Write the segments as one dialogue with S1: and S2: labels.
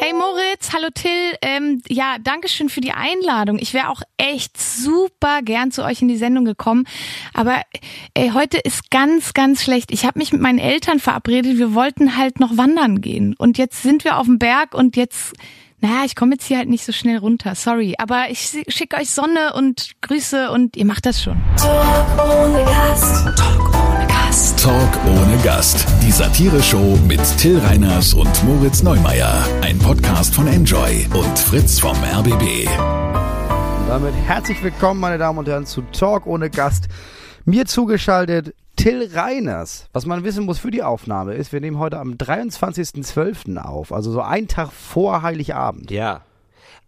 S1: Hey Moritz, hallo Till. Ähm, ja, danke schön für die Einladung. Ich wäre auch echt super gern zu euch in die Sendung gekommen. Aber ey, heute ist ganz, ganz schlecht. Ich habe mich mit meinen Eltern verabredet. Wir wollten halt noch wandern gehen. Und jetzt sind wir auf dem Berg und jetzt, naja, ich komme jetzt hier halt nicht so schnell runter. Sorry. Aber ich schicke euch Sonne und Grüße und ihr macht das schon.
S2: Talk ohne Gast. Talk ohne Gast.
S3: Talk ohne Gast. Die Satire-Show mit Till Reiners und Moritz Neumeier. Ein Podcast von Enjoy und Fritz vom RBB.
S4: Und damit herzlich willkommen, meine Damen und Herren, zu Talk ohne Gast. Mir zugeschaltet Till Reiners. Was man wissen muss für die Aufnahme ist, wir nehmen heute am 23.12. auf, also so einen Tag vor Heiligabend.
S5: Ja.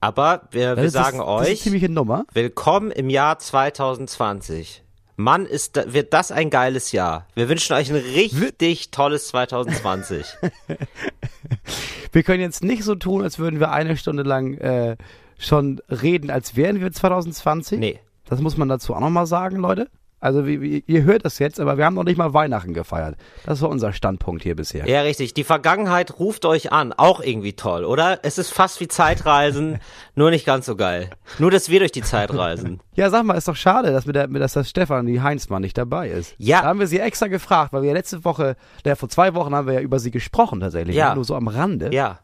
S5: Aber wir, wir
S4: Das ist-
S5: sagen
S4: das ist eine
S5: euch,
S4: ziemliche Nummer.
S5: willkommen im Jahr 2020. Mann, ist, da- wird das ein geiles Jahr. Wir wünschen euch ein richtig tolles 2020.
S4: Wir können jetzt nicht so tun, als würden wir eine Stunde lang äh, schon reden, als wären wir 2020.
S5: nee.
S4: Das muss man dazu auch nochmal sagen, Leute. Also wie, wie, ihr hört das jetzt, aber wir haben noch nicht mal Weihnachten gefeiert. Das war unser Standpunkt hier bisher.
S5: Ja, richtig. Die Vergangenheit ruft euch an. Auch irgendwie toll, oder? Es ist fast wie Zeitreisen, nur nicht ganz so geil. Nur, dass wir durch die Zeit reisen.
S4: Ja, sag mal, ist doch schade, dass, mit der, dass das Stefanie Heinzmann nicht dabei ist.
S5: Ja.
S4: Da haben wir sie extra gefragt, weil wir ja letzte Woche, ja, vor zwei Wochen haben wir ja über sie gesprochen tatsächlich.
S5: Ja.
S4: ne? Nur so am Rande.
S5: Ja.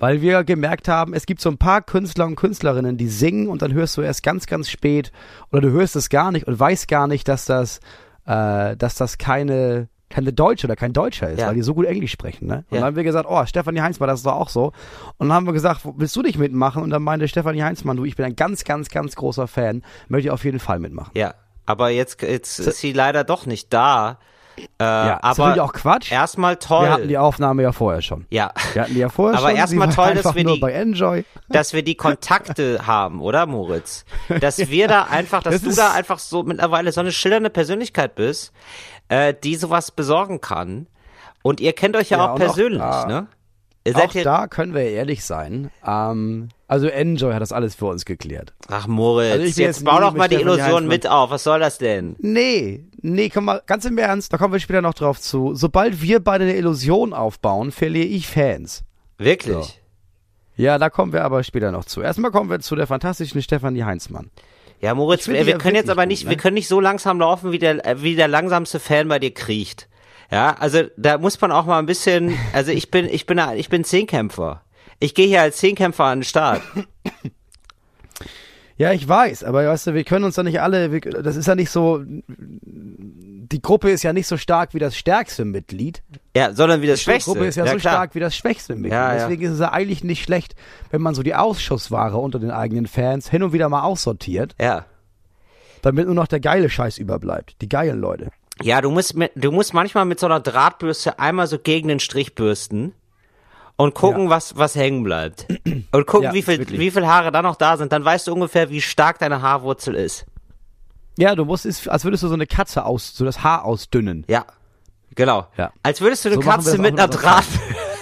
S4: Weil wir gemerkt haben, es gibt so ein paar Künstler und Künstlerinnen, die singen und dann hörst du erst ganz, ganz spät oder du hörst es gar nicht und weißt gar nicht, dass das, äh, dass das keine, keine Deutsche oder kein Deutscher ist,
S5: Ja.
S4: weil die so gut Englisch sprechen. Ne? Und
S5: Ja.
S4: dann haben wir gesagt, oh, Stefanie Heinzmann, das ist doch auch so. Und dann haben wir gesagt, willst du nicht mitmachen? Und dann meinte Stefanie Heinzmann, du, ich bin ein ganz, ganz, ganz großer Fan, möchte ich auf jeden Fall mitmachen.
S5: Ja. Aber jetzt, jetzt ist sie leider doch nicht da. Äh,
S4: Ja, ist
S5: aber
S4: natürlich auch Quatsch.
S5: erstmal toll.
S4: Wir hatten die Aufnahme ja vorher schon.
S5: ja.
S4: Wir hatten die ja vorher
S5: Aber
S4: schon.
S5: erstmal
S4: Sie war
S5: toll, dass wir die- dass wir die Kontakte haben, oder Moritz? Dass wir da einfach, dass
S4: Das
S5: du
S4: ist-
S5: da einfach so mittlerweile so eine schillernde Persönlichkeit bist, äh, die sowas besorgen kann. Und ihr kennt euch ja,
S4: Ja,
S5: auch
S4: auch
S5: persönlich,
S4: da-
S5: ne?
S4: Auch da können wir ehrlich sein. Ähm, also Enjoy hat das alles für uns geklärt.
S5: ach Moritz,
S4: Also
S5: jetzt
S4: jetzt
S5: bau doch mal die Illusion mit auf. Was soll das denn?
S4: Nee, nee, komm mal, ganz im Ernst, da kommen wir später noch drauf zu. Sobald wir beide eine Illusion aufbauen, verliere ich Fans.
S5: Wirklich?
S4: Ja, da kommen wir aber später noch zu. Erstmal kommen wir zu der fantastischen Stefanie Heinzmann.
S5: Ja, Moritz, wir, wir können jetzt aber
S4: gut,
S5: nicht,
S4: ne?
S5: wir können nicht so langsam laufen, wie der, wie der langsamste Fan bei dir kriecht. Ja, also da muss man auch mal ein bisschen, also ich bin, ich bin, ich bin Zehnkämpfer. Ich gehe hier als Zehnkämpfer an den Start.
S4: Ja, ich weiß, aber weißt du, wir können uns da nicht alle, wir, das ist ja nicht so, die Gruppe ist ja nicht so stark wie das stärkste Mitglied.
S5: Ja, sondern wie das
S4: Die
S5: Schwächste.
S4: Gruppe ist ja, so
S5: klar.
S4: stark wie das schwächste Mitglied.
S5: Ja, ja.
S4: Deswegen ist es ja eigentlich nicht schlecht, wenn man so die Ausschussware unter den eigenen Fans hin und wieder mal aussortiert,
S5: Ja.
S4: damit nur noch der geile Scheiß überbleibt. Die geilen Leute.
S5: Ja, du musst mit, du musst manchmal mit so einer Drahtbürste einmal so gegen den Strich bürsten und gucken,
S4: Ja.
S5: was, was hängen bleibt. Und gucken,
S4: Ja,
S5: wie viel,
S4: wirklich.
S5: wie viel Haare da noch da sind. Dann weißt du ungefähr, wie stark deine Haarwurzel ist.
S4: Ja, du musst, ist, als würdest du so eine Katze aus, so das Haar ausdünnen.
S5: Ja. Genau.
S4: Ja.
S5: Als würdest du eine
S4: So
S5: Katze mit einer
S4: unserer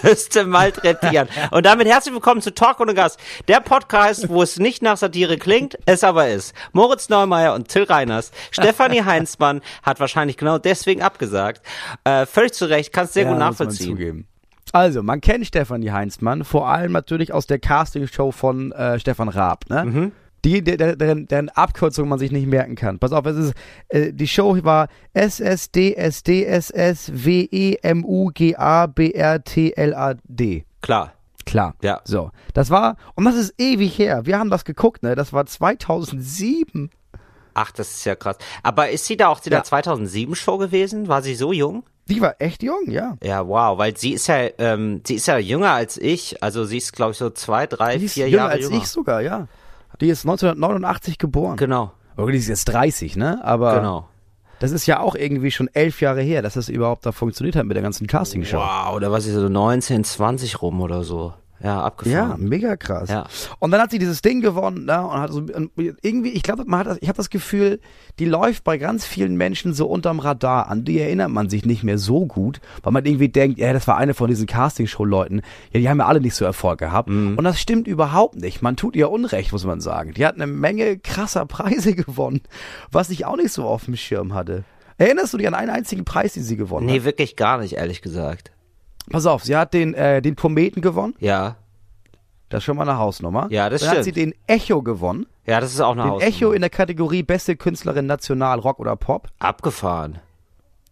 S5: Drahtbürste malträtieren. Und damit herzlich willkommen zu Talk ohne Gast. Der Podcast, wo es nicht nach Satire klingt, es aber ist. Moritz Neumeier und Till Reiners. Stefanie Heinzmann hat wahrscheinlich genau deswegen abgesagt. Äh, völlig zu Recht, kannst sehr
S4: Ja,
S5: gut nachvollziehen.
S4: zugeben. Also, man kennt Stefanie Heinzmann, vor allem natürlich aus der Castingshow von äh, Stefan Raab, ne?
S5: Mhm.
S4: Die, der, der, deren, deren Abkürzung man sich nicht merken kann. Pass auf, es ist, äh, die Show war E SSDSDSSWEMUGABRTLAD.
S5: Klar.
S4: Klar.
S5: Ja.
S4: So. Das war, und das ist ewig her. Wir haben das geguckt, ne? Das war 2007.
S5: Ach, das ist ja krass. Aber ist sie da auch zu der
S4: Ja.
S5: 2007 Show gewesen? War sie so jung?
S4: Die war echt jung, ja.
S5: Ja, wow, weil sie ist ja, ähm, sie ist ja jünger als ich. Also sie ist, glaube ich, so zwei, drei,
S4: Die ist
S5: vier
S4: jünger
S5: Jahre
S4: als
S5: jünger.
S4: ich sogar, ja. Die ist 1989 geboren.
S5: Genau,
S4: Okay, die ist jetzt 30, ne? Aber
S5: genau.
S4: das ist ja auch irgendwie schon elf Jahre her, dass das überhaupt da funktioniert hat mit der ganzen Castingshow.
S5: Wow, da war sie so 19, 20 rum oder so. Ja,
S4: Ja,
S5: abgefahren.
S4: mega krass.
S5: Ja.
S4: Und dann hat sie dieses Ding gewonnen, ne, und hat so und irgendwie, ich glaube, man hat das, ich habe das Gefühl, die läuft bei ganz vielen Menschen so unterm Radar. An die erinnert man sich nicht mehr so gut, weil man irgendwie denkt, ja, das war eine von diesen Castingshow-Leuten. Ja, die haben ja alle nicht so Erfolg gehabt.
S5: Mhm.
S4: Und das stimmt überhaupt nicht. Man tut ihr Unrecht, muss man sagen. Die hat eine Menge krasser Preise gewonnen, was ich auch nicht so auf dem Schirm hatte. Erinnerst du dich an einen einzigen Preis, den sie gewonnen
S5: Nee,
S4: hat?
S5: wirklich gar nicht, ehrlich gesagt.
S4: Pass auf, sie hat den, äh, den Kometen gewonnen.
S5: Ja.
S4: Das ist schon mal eine Hausnummer.
S5: Ja, das
S4: Dann hat
S5: stimmt.
S4: sie den Echo gewonnen.
S5: Ja, das ist auch eine
S4: Den
S5: Hausnummer.
S4: Echo in der Kategorie Beste Künstlerin National, Rock oder Pop.
S5: Abgefahren.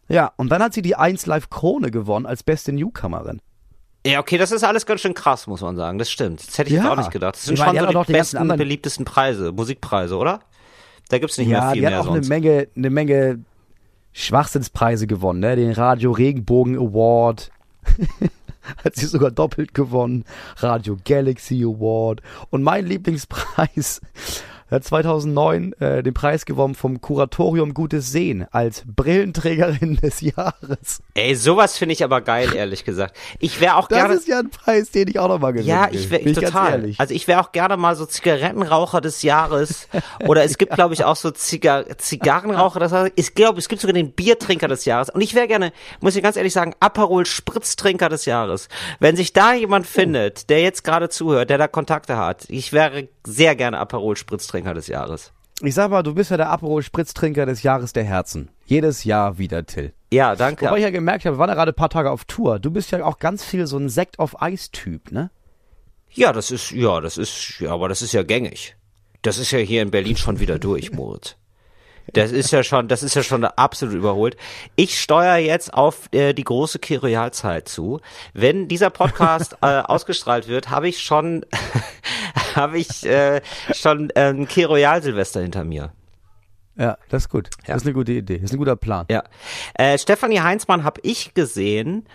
S4: Ja, und dann hat sie die 1 Live Krone gewonnen als beste Newcomerin.
S5: Ja, okay, das ist alles ganz schön krass, muss man sagen. Das stimmt. Das hätte ich
S4: Ja.
S5: auch nicht gedacht. Das sind
S4: Ich meine,
S5: schon
S4: die
S5: so
S4: hat
S5: die
S4: die
S5: besten,
S4: anderen-
S5: beliebtesten Preise, Musikpreise, oder? Da gibt's nicht mehr
S4: Ja,
S5: viel
S4: die hat
S5: mehr
S4: auch
S5: sonst.
S4: eine Menge, eine Menge Schwachsinnspreise gewonnen, ne? Den Radio Regenbogen Award. hat sie sogar doppelt gewonnen. Radio Galaxy Award. Und mein Lieblingspreis hat 2009 äh, den Preis gewonnen vom Kuratorium Gutes Sehen als Brillenträgerin des Jahres.
S5: Ey, sowas finde ich aber geil, ehrlich gesagt. Ich wäre auch
S4: Das
S5: gerne.
S4: ist ja ein Preis, den ich auch noch mal gewinnen
S5: Ja, ich wäre total. Also ich wäre auch gerne mal so Zigarettenraucher des Jahres. Oder es gibt, glaube ich, auch so Ziga Zigarrenraucher des Jahres. Ich glaube, es gibt sogar den Biertrinker des Jahres. Und ich wäre gerne, muss ich ganz ehrlich sagen, Aperol Spritztrinker des Jahres. Wenn sich da jemand findet, der jetzt gerade zuhört, der da Kontakte hat, ich wäre sehr gerne Aperol Spritztrinker des Jahres.
S4: Ich sag mal, du bist ja der Aperol Spritztrinker des Jahres der Herzen. Jedes Jahr wieder, Till.
S5: Ja, danke.
S4: Wobei ich ja gemerkt habe, wir waren ja gerade ein paar Tage auf Tour. Du bist ja auch ganz viel so ein Sekt auf Eis-Typ, ne?
S5: Ja, das ist, ja, das ist, ja, aber das ist ja gängig. Das ist ja hier in Berlin schon wieder durch, Moritz. Das ist ja schon, das ist ja schon absolut überholt. Ich steuere jetzt auf äh, die große Kyrialzeit zu. Wenn dieser Podcast äh, ausgestrahlt wird, habe ich schon, habe ich äh, schon äh, ein Kyrial Silvester hinter mir.
S4: Ja, das ist gut.
S5: Ja.
S4: Das ist eine gute Idee. Das ist ein guter Plan.
S5: Ja. Äh, Stefanie Heinzmann habe ich gesehen,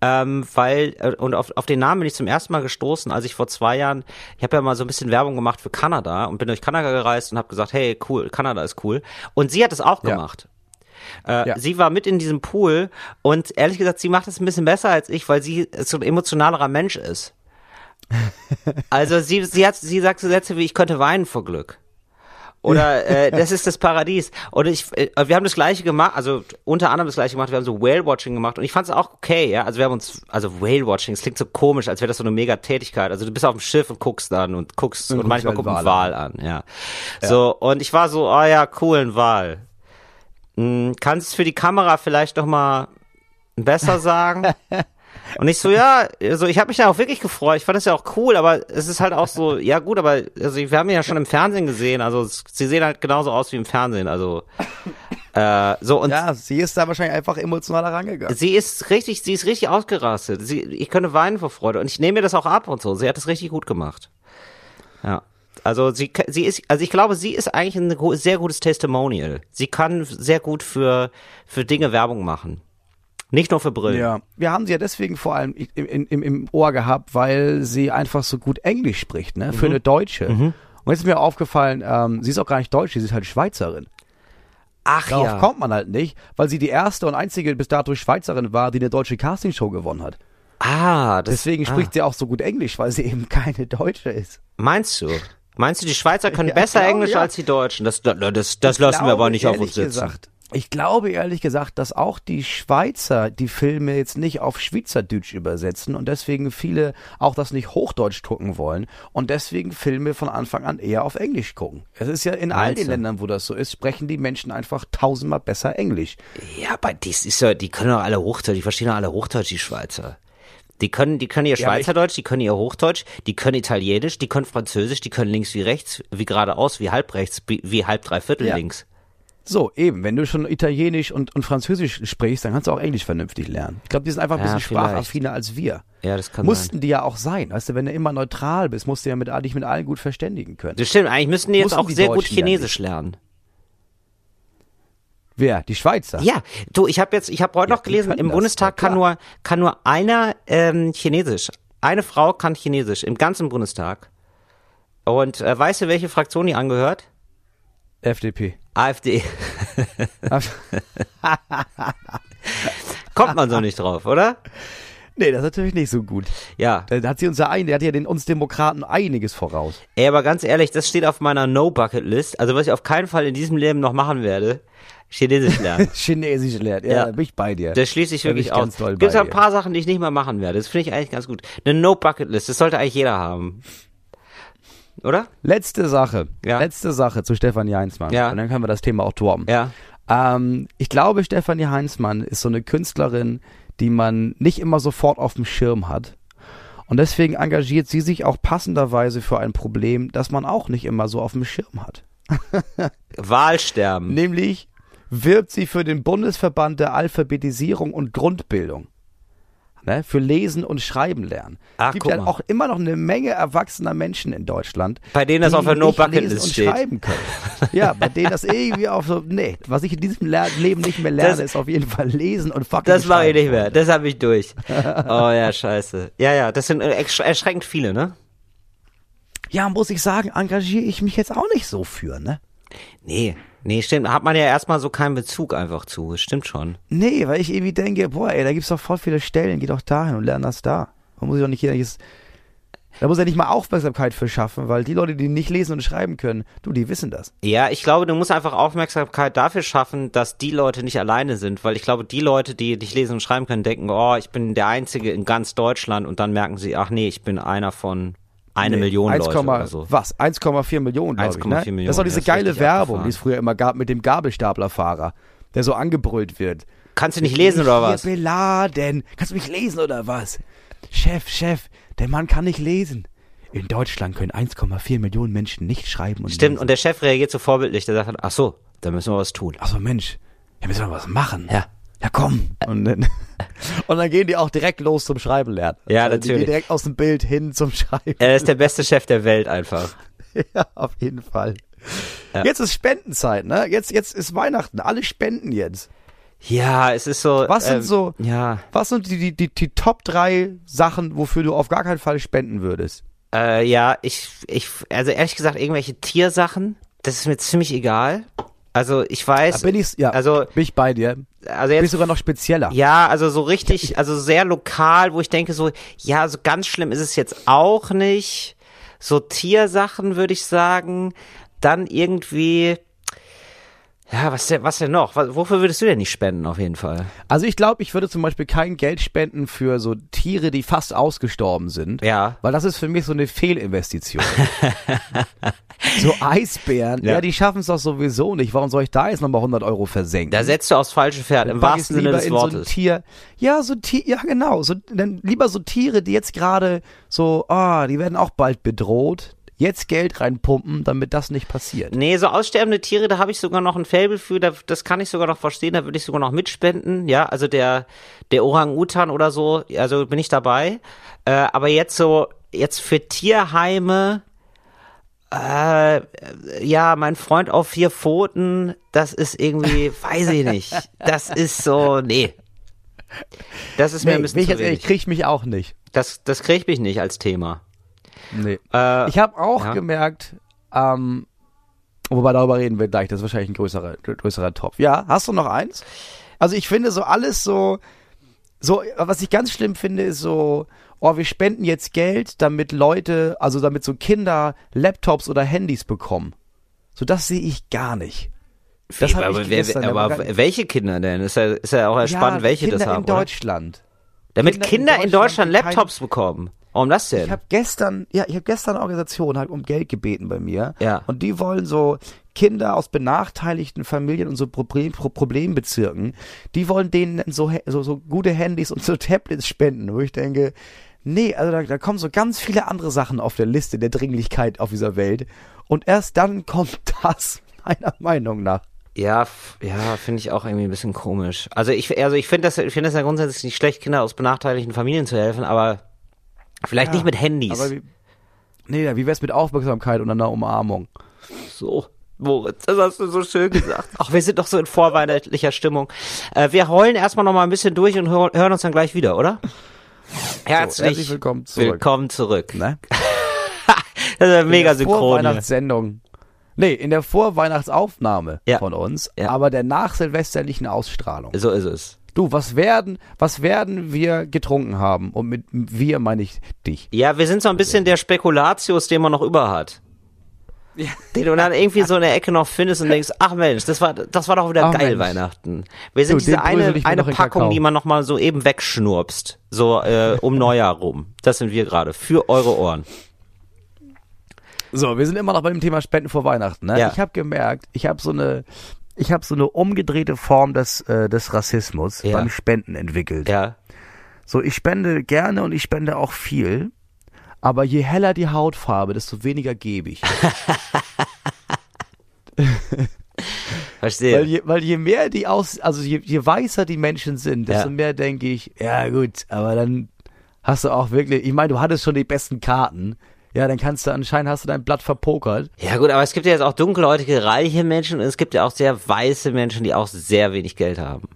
S5: ähm, weil, äh, und auf, auf den Namen bin ich zum ersten Mal gestoßen, als ich vor zwei Jahren, ich habe ja mal so ein bisschen Werbung gemacht für Kanada und bin durch Kanada gereist und habe gesagt, hey, cool, Kanada ist cool. Und sie hat es auch
S4: Ja.
S5: gemacht. Äh,
S4: Ja.
S5: Sie war mit in diesem Pool und ehrlich gesagt, sie macht es ein bisschen besser als ich, weil sie so ein emotionalerer Mensch ist. Also sie, sie hat, sie sagt so Sätze wie, ich könnte weinen vor Glück. Oder äh, das ist das Paradies. Und ich, äh, wir haben das gleiche gemacht, also unter anderem das gleiche gemacht, wir haben so Whale-Watching gemacht und ich fand es auch okay, ja. Also wir haben uns, also Whale-Watching, es klingt so komisch, als wäre das so eine mega Tätigkeit. Also du bist auf dem Schiff und guckst dann und guckst und,
S4: guckst
S5: manchmal
S4: einen
S5: guckt ein
S4: Wal
S5: Wal an, ja. So, und ich war so, oh ja, cool, ein Wal. Hm, kannst du es für die Kamera vielleicht noch mal besser sagen? Und ich so, ja, also ich habe mich da auch wirklich gefreut. Ich fand das ja auch cool, aber es ist halt auch so, ja gut, aber also wir haben ihn ja schon im Fernsehen gesehen, also es, sie sehen halt genauso aus wie im Fernsehen, also äh, so und
S4: Ja, sie ist da wahrscheinlich einfach emotionaler rangegangen.
S5: sie ist richtig, sie ist richtig ausgerastet. Sie, ich könnte weinen vor Freude und ich nehme mir das auch ab und so. Sie hat das richtig gut gemacht. Ja. Also sie, sie ist, also ich glaube, sie ist eigentlich ein sehr gutes Testimonial. Sie kann sehr gut für, für Dinge Werbung machen. Nicht nur für Brillen.
S4: Ja, wir haben sie ja deswegen vor allem im, im, im Ohr gehabt, weil sie einfach so gut Englisch spricht, ne?
S5: Mhm.
S4: Für eine Deutsche. Und jetzt ist mir aufgefallen, ähm, sie ist auch gar nicht Deutsch, sie ist halt Schweizerin.
S5: Ach
S4: Darauf
S5: ja.
S4: kommt man halt nicht, weil sie die erste und einzige bis dato Schweizerin war, die eine deutsche Castingshow gewonnen hat.
S5: Ah, das,
S4: Deswegen
S5: ah.
S4: spricht sie auch so gut Englisch, weil sie eben keine Deutsche ist.
S5: Meinst du? Meinst du, die Schweizer können
S4: Ja,
S5: besser
S4: genau,
S5: Englisch
S4: ja.
S5: als die Deutschen? Das, das, das, lassen wir
S4: glaube,
S5: aber nicht auf uns sitzen.
S4: Gesagt, ich glaube ehrlich gesagt, dass auch die Schweizer die Filme jetzt nicht auf Schweizerdeutsch übersetzen und deswegen viele auch das nicht Hochdeutsch gucken wollen und deswegen Filme von Anfang an eher auf Englisch gucken. Es ist ja in all
S5: Meinst
S4: den
S5: du?
S4: Ländern, wo das so ist, sprechen die Menschen einfach tausendmal besser Englisch.
S5: Ja, aber dies ist ja, die können doch alle Hochdeutsch, die verstehen doch alle Hochdeutsch, die Schweizer. Die können, die können ihr
S4: Ja,
S5: Schweizerdeutsch, die können ihr Hochdeutsch, die können Italienisch, die können Französisch, die können links wie rechts, wie geradeaus, wie halb rechts, wie, wie halb dreiviertel
S4: Ja.
S5: links.
S4: So, eben, wenn du schon Italienisch und, und Französisch sprichst, dann kannst du auch Englisch vernünftig lernen. Ich glaube, die sind einfach ein
S5: Ja,
S4: bisschen
S5: vielleicht.
S4: sprachaffiner als wir.
S5: Ja, das kann
S4: Mussten die ja auch sein. Weißt du, wenn du immer neutral bist, musst du ja mit, dich mit allen gut verständigen können.
S5: sein. Das stimmt, eigentlich müssten die jetzt
S4: Mussten
S5: auch
S4: die
S5: sehr gut
S4: Deutschen ja
S5: Chinesisch lernen.
S4: Wer? Die Schweizer?
S5: Ja, du, ich habe jetzt, ich habe heute
S4: Ja,
S5: noch gelesen, im
S4: das,
S5: Bundestag kann nur, kann nur einer ähm, Chinesisch. Eine Frau kann Chinesisch im ganzen Bundestag. Und äh, weißt du, welche Fraktion die angehört?
S4: FDP.
S5: AfD. Kommt man so nicht drauf, oder?
S4: nee, das ist natürlich nicht so gut.
S5: Ja.
S4: Da hat sie uns ja ein, der hat ja den uns Demokraten einiges voraus.
S5: Ey, aber ganz ehrlich, das steht auf meiner No-Bucket-List. Also was ich auf keinen Fall in diesem Leben noch machen werde, Chinesisch lernen.
S4: Chinesisch lernt. Ja,
S5: Ja.
S4: bin ich bei dir.
S5: Das schließe ich wirklich
S4: ich
S5: aus. Gibt ein paar Sachen, die ich nicht mehr machen werde. Das finde ich eigentlich ganz gut. Eine No-Bucket-List, das sollte eigentlich jeder haben. Oder?
S4: Letzte Sache.
S5: Ja.
S4: Letzte Sache zu Stefanie Heinzmann.
S5: Ja.
S4: Und dann können wir das Thema auch droppen.
S5: Ja.
S4: Ähm, ich glaube, Stefanie Heinzmann ist so eine Künstlerin, die man nicht immer sofort auf dem Schirm hat. Und deswegen engagiert sie sich auch passenderweise für ein Problem, das man auch nicht immer so auf dem Schirm hat.
S5: Wahlsterben.
S4: Nämlich wirbt sie für den Bundesverband der Alphabetisierung und Grundbildung. Ne, für Lesen und Schreiben lernen.
S5: Ach,
S4: gibt ja auch immer noch eine Menge erwachsener Menschen in Deutschland,
S5: Bei denen das auf der
S4: nicht
S5: No-Bucket-List
S4: lesen und
S5: steht.
S4: schreiben können. Ja, bei denen das irgendwie auf so, nee, was ich in diesem Ler Leben nicht mehr lerne,
S5: Das-
S4: ist auf jeden Fall lesen und fucking
S5: Das mache ich nicht mehr. Das habe ich durch. Oh ja, scheiße. Ja, ja, das sind äh, ersch- erschreckend viele, ne?
S4: Ja, muss ich sagen, engagiere ich mich jetzt auch nicht so für, ne?
S5: Nee, nee, stimmt. Hat man ja erstmal so keinen Bezug einfach zu. Stimmt schon.
S4: Nee, weil ich irgendwie denke, boah, ey, da gibt's doch voll viele Stellen, geh doch dahin und lern das da. Man muss ja nicht jedes, da muss er nicht mal Aufmerksamkeit für schaffen, weil die Leute, die nicht lesen und schreiben können, du, die wissen das.
S5: Ja, ich glaube, du musst einfach Aufmerksamkeit dafür schaffen, dass die Leute nicht alleine sind, weil ich glaube, die Leute, die nicht lesen und schreiben können, denken, oh, ich bin der Einzige in ganz Deutschland und dann merken sie, ach nee, ich bin einer von eine
S4: Nee,
S5: Million
S4: 1,
S5: Leute oder so.
S4: Was? 1,4 Millionen, glaube ich.
S5: 1,4
S4: Ne?
S5: Millionen,
S4: das ist doch diese geile Werbung, die es früher immer gab mit dem Gabelstaplerfahrer, der so angebrüllt wird.
S5: Kannst du nicht lesen oder was?
S4: beladen. Kannst du mich lesen oder was? Chef, Chef, der Mann kann nicht lesen. In Deutschland können 1,4 Millionen Menschen nicht schreiben und
S5: Stimmt,
S4: lesen.
S5: und der Chef reagiert so vorbildlich, der sagt, ach so, da müssen wir was tun.
S4: Ach so, Mensch, ja, müssen wir was machen.
S5: Ja.
S4: Ja, komm. Und dann, und dann gehen die auch direkt los zum Schreiben lernen.
S5: Ja,
S4: Also Die
S5: natürlich.
S4: gehen direkt aus dem Bild hin zum Schreiben.
S5: Er ist der beste Chef der Welt einfach.
S4: Ja, auf jeden Fall. Jetzt ist Spendenzeit, ne? Jetzt, jetzt ist Weihnachten. Alle spenden jetzt.
S5: Ja, es ist so.
S4: Was sind
S5: ähm,
S4: so,
S5: Ja,
S4: was sind die, die, die, die Top drei Sachen, wofür du auf gar keinen Fall spenden würdest?
S5: äh, ja, ich, ich, also ehrlich gesagt, irgendwelche Tiersachen, das ist mir ziemlich egal. Also ich
S4: Da
S5: weiß,
S4: bin ich, ja,
S5: also,
S4: bin ich bei dir.
S5: Also jetzt,
S4: sogar noch spezieller.
S5: ja, also so richtig, also sehr lokal, wo ich denke so, ja, so ganz schlimm ist es jetzt auch nicht. So Tiersachen würde ich sagen. Dann irgendwie, ja, was denn, was denn noch? Wofür würdest du denn nicht spenden auf jeden Fall?
S4: Also ich glaube, ich würde zum Beispiel kein Geld spenden für so Tiere, die fast ausgestorben sind.
S5: Ja.
S4: Weil das ist für mich so eine Fehlinvestition. so Eisbären, ja,
S5: Ja.
S4: die schaffen es doch sowieso nicht. Warum soll ich da jetzt nochmal 100 Euro versenken?
S5: Da setzt du aufs falsche Pferd, im wahrsten Sinne des
S4: in so ein
S5: Wortes.
S4: Tier. Ja, so Tier, ja genau. So, dann lieber so Tiere, die jetzt gerade so, ah, die werden auch bald bedroht. Jetzt Geld reinpumpen, damit das nicht passiert.
S5: Nee, so aussterbende Tiere, da habe ich sogar noch ein Faible für, da, das kann ich sogar noch verstehen, da würde ich sogar noch mitspenden, ja, also der, der Orang-Utan oder so, also bin ich dabei. Äh, aber jetzt so, jetzt für Tierheime, äh, ja, mein Freund auf vier Pfoten, das ist irgendwie, weiß ich nicht, das ist so, nee. Das ist mir
S4: Nee,
S5: ein
S4: bin
S5: bisschen
S4: ich
S5: zu wenig.
S4: krieg ich mich auch nicht.
S5: Das, das kriegt mich nicht als Thema.
S4: Nee.
S5: Äh,
S4: Ich habe auch
S5: ja.
S4: gemerkt, ähm, wobei darüber reden wir gleich, das ist wahrscheinlich ein größerer, größerer Topf. Ja, hast du noch eins? Also ich finde so alles so, so, was ich ganz schlimm finde, ist so, oh, wir spenden jetzt Geld, damit Leute, also damit so Kinder Laptops oder Handys bekommen. So, das sehe ich gar nicht. Das hab
S5: aber
S4: gestern,
S5: aber welche Kinder denn? Ist ja, ist ja auch spannend, welche
S4: Kinder
S5: das haben.
S4: in
S5: oder?
S4: Deutschland.
S5: Damit
S4: Kinder in
S5: Kinder in Deutschland,
S4: Deutschland, die kein-
S5: Laptops bekommen. Warum das denn?
S4: Ich habe gestern, ja, ich habe gestern eine Organisation halt um Geld gebeten bei mir.
S5: Ja.
S4: Und die wollen so Kinder aus benachteiligten Familien und so Problem, Pro Problembezirken, die wollen denen so, so, so gute Handys und so Tablets spenden, wo ich denke, nee, also da, da kommen so ganz viele andere Sachen auf der Liste der Dringlichkeit auf dieser Welt. Und erst dann kommt das, meiner Meinung nach.
S5: ja, ja, finde ich auch irgendwie ein bisschen komisch. Also ich, also ich finde das, ich finde das ja grundsätzlich nicht schlecht, Kinder aus benachteiligten Familien zu helfen, aber vielleicht
S4: Ja,
S5: nicht mit Handys.
S4: Aber wie, nee, wie wär's mit Aufmerksamkeit und einer Umarmung?
S5: so. Moritz, das hast du so schön gesagt. Ach, wir sind doch so in vorweihnachtlicher Stimmung. Äh, wir heulen erstmal noch mal ein bisschen durch und hör, hören uns dann gleich wieder, oder? Herzlich,
S4: herzlich willkommen zurück.
S5: Willkommen zurück.
S4: Ne?
S5: Das ist eine mega
S4: in der
S5: Synchron.
S4: Vorweihnachtssendung. Nee, in der Vorweihnachtsaufnahme
S5: Ja.
S4: von uns,
S5: Ja.
S4: aber der nachsilvesterlichen Ausstrahlung.
S5: So ist es.
S4: Du, was werden, was werden wir getrunken haben? Und mit wir meine ich dich.
S5: Ja, wir sind so ein bisschen der Spekulatius, den man noch über hat. Den du dann irgendwie so in der Ecke noch findest und denkst, ach Mensch, das war, das war doch wieder
S4: Ach
S5: geil
S4: Mensch.
S5: Weihnachten. Wir sind
S4: Du,
S5: diese eine, eine Packung, die man noch mal so eben wegschnurpst. So äh, um Neujahr rum. Das sind wir gerade. Für eure Ohren.
S4: So, wir sind immer noch beim Thema Spenden vor Weihnachten. Ne?
S5: Ja.
S4: Ich habe gemerkt, ich habe so eine, ich habe so eine umgedrehte Form des, äh, des Rassismus
S5: Ja.
S4: beim Spenden entwickelt.
S5: Ja.
S4: So, ich spende gerne und ich spende auch viel. Aber je heller die Hautfarbe, desto weniger gebe ich.
S5: Verstehe.
S4: Weil je, weil je mehr die aus, also je, je weißer die Menschen sind, desto
S5: Ja.
S4: mehr denke ich, ja gut, aber dann hast du auch wirklich, ich meine, du hattest schon die besten Karten. Ja, dann kannst du anscheinend hast du dein Blatt verpokert.
S5: Ja gut, aber es gibt ja jetzt auch dunkelhäutige, reiche Menschen und es gibt ja auch sehr weiße Menschen, die auch sehr wenig Geld haben.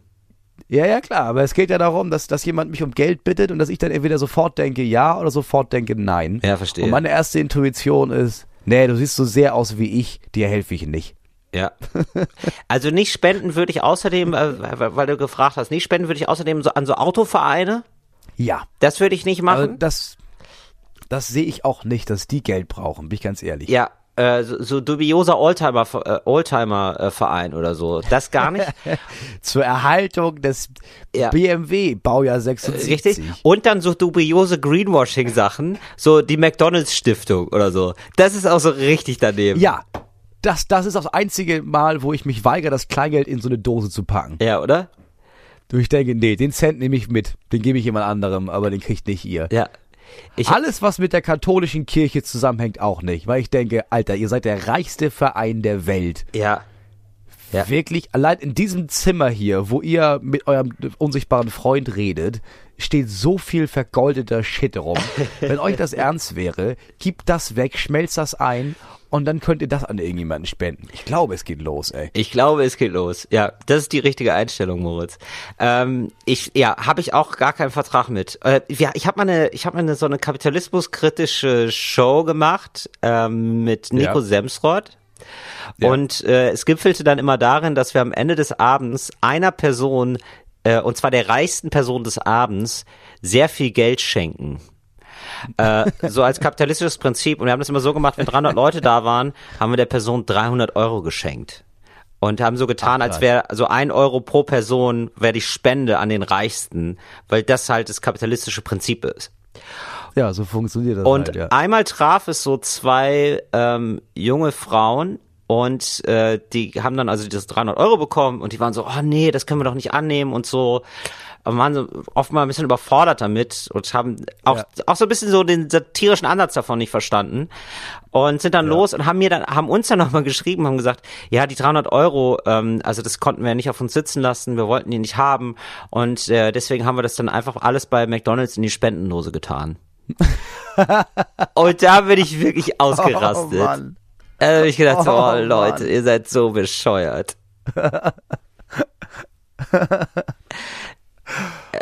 S4: Ja, ja, klar, aber es geht ja darum, dass, dass jemand mich um Geld bittet und dass ich dann entweder sofort denke ja oder sofort denke nein.
S5: Ja, verstehe.
S4: Und meine erste Intuition ist, nee, du siehst so sehr aus wie ich, dir helfe ich nicht.
S5: Ja. Also nicht spenden würde ich außerdem, äh, weil du gefragt hast, nicht spenden würde ich außerdem so an so Autovereine.
S4: Ja,
S5: Das würde ich nicht machen.
S4: das, das sehe ich auch nicht, dass die Geld brauchen, bin ich ganz ehrlich.
S5: ja, äh, so, so dubioser Oldtimer, äh, Oldtimer äh, Verein oder so. Das gar nicht.
S4: Zur Erhaltung des
S5: Ja.
S4: BMW Baujahr 76.
S5: Richtig. Und dann so dubiose Greenwashing-Sachen, so die McDonalds-Stiftung oder so. Das ist auch so richtig daneben.
S4: Ja, das, das ist das einzige Mal, wo ich mich weigere, das Kleingeld in so eine Dose zu packen.
S5: Ja, oder?
S4: Du, ich denke, nee, den Cent nehme ich mit. Den gebe ich jemand anderem, aber den kriegt nicht ihr.
S5: Ja. Ich,
S4: Alles, was mit der katholischen Kirche zusammenhängt, auch nicht. Weil ich denke, Alter, ihr seid der reichste Verein der Welt.
S5: ja. Ja.
S4: Wirklich, allein in diesem Zimmer hier, wo ihr mit eurem unsichtbaren Freund redet, steht so viel vergoldeter Shit rum. Wenn euch das ernst wäre, gibt das weg, schmelzt das ein und dann könnt ihr das an irgendjemanden spenden. Ich glaube, es geht los, ey.
S5: Ich glaube, es geht los. Ja, das ist die richtige Einstellung, Moritz. Ähm, ich, ja, habe ich auch gar keinen Vertrag mit. Äh, ja, ich habe mal eine, ich habe mal eine, so eine kapitalismuskritische Show gemacht ähm, mit Nico
S4: Ja.
S5: Semsrott.
S4: Ja.
S5: Und äh, es gipfelte dann immer darin, dass wir am Ende des Abends einer Person, äh, und zwar der reichsten Person des Abends, sehr viel Geld schenken. Äh, so als kapitalistisches Prinzip. Und wir haben das immer so gemacht, wenn 300 Leute da waren, haben wir der Person 300 Euro geschenkt. Und haben so getan,
S4: Ach,
S5: als wäre so ein Euro pro Person wäre die Spende an den Reichsten, weil das halt das kapitalistische Prinzip ist.
S4: Ja, so funktioniert das
S5: Und
S4: halt, ja.
S5: einmal traf es so zwei ähm, junge Frauen und äh, die haben dann also diese 300 Euro bekommen und die waren so, oh nee, das können wir doch nicht annehmen und so. Aber waren so oft mal ein bisschen überfordert damit und haben auch,
S4: Ja.
S5: auch so ein bisschen so den satirischen Ansatz davon nicht verstanden und sind dann los und haben mir dann, haben uns dann nochmal geschrieben, haben gesagt, ja, die 300 Euro, ähm, also das konnten wir nicht auf uns sitzen lassen, wir wollten die nicht haben und äh, deswegen haben wir das dann einfach alles bei McDonalds in die Spendenlose getan. Und da bin ich wirklich ausgerastet.
S4: Oh, Mann.
S5: Da hab ich gedacht, so,
S4: Oh,
S5: oh, Leute,
S4: Mann.
S5: ihr seid so bescheuert.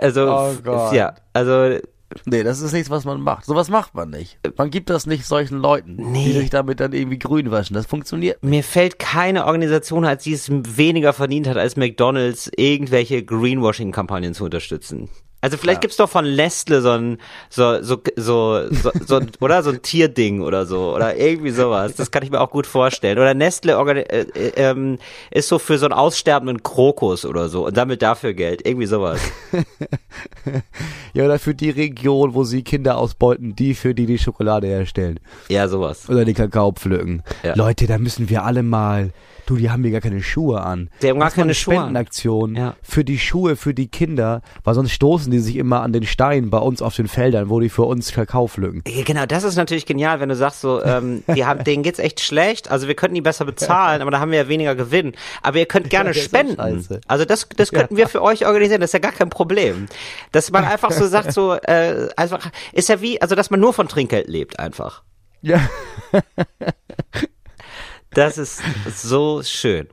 S5: also,
S4: Oh
S5: ja, also,
S4: Nee, das ist nichts, was man macht. Sowas macht man nicht. Man gibt das nicht solchen Leuten,
S5: Nee.
S4: die sich damit dann irgendwie grün waschen. Das funktioniert.
S5: mir fällt keine Organisation, als die es weniger verdient hat als McDonalds, irgendwelche Greenwashing-Kampagnen zu unterstützen. Also vielleicht gibt's doch von Nestle so ein, so, so, so, so, so oder so ein Tierding oder so oder irgendwie sowas. Das kann ich mir auch gut vorstellen. Oder Nestle äh, äh, ähm, ist so für so einen aussterbenden Krokus oder so und sammelt dafür Geld. Irgendwie sowas.
S4: Ja, oder für die Region, wo sie Kinder ausbeuten, die für die die Schokolade herstellen.
S5: Ja, sowas.
S4: Oder die Kakao pflücken.
S5: Ja.
S4: Leute, da müssen wir alle mal. Du, die haben hier gar keine Schuhe an.
S5: Die haben gar keine
S4: eine
S5: Schuhe.
S4: Spendenaktion
S5: Ja.
S4: für die Schuhe, für die Kinder, weil sonst stoßen die sich immer an den Stein bei uns auf den Feldern, wo die für uns Kakao pflücken.
S5: Ja, Genau, das ist natürlich genial, wenn du sagst so, ähm, die haben, denen geht's echt schlecht, also wir könnten die besser bezahlen, aber da haben wir ja weniger Gewinn. Aber ihr könnt gerne
S4: ist
S5: spenden. Also das, das könnten wir für euch organisieren, das ist ja gar kein Problem. Dass man einfach so sagt, so, äh, einfach, ist ja wie, also dass man nur von Trinkgeld lebt einfach.
S4: Ja.
S5: Das ist so schön.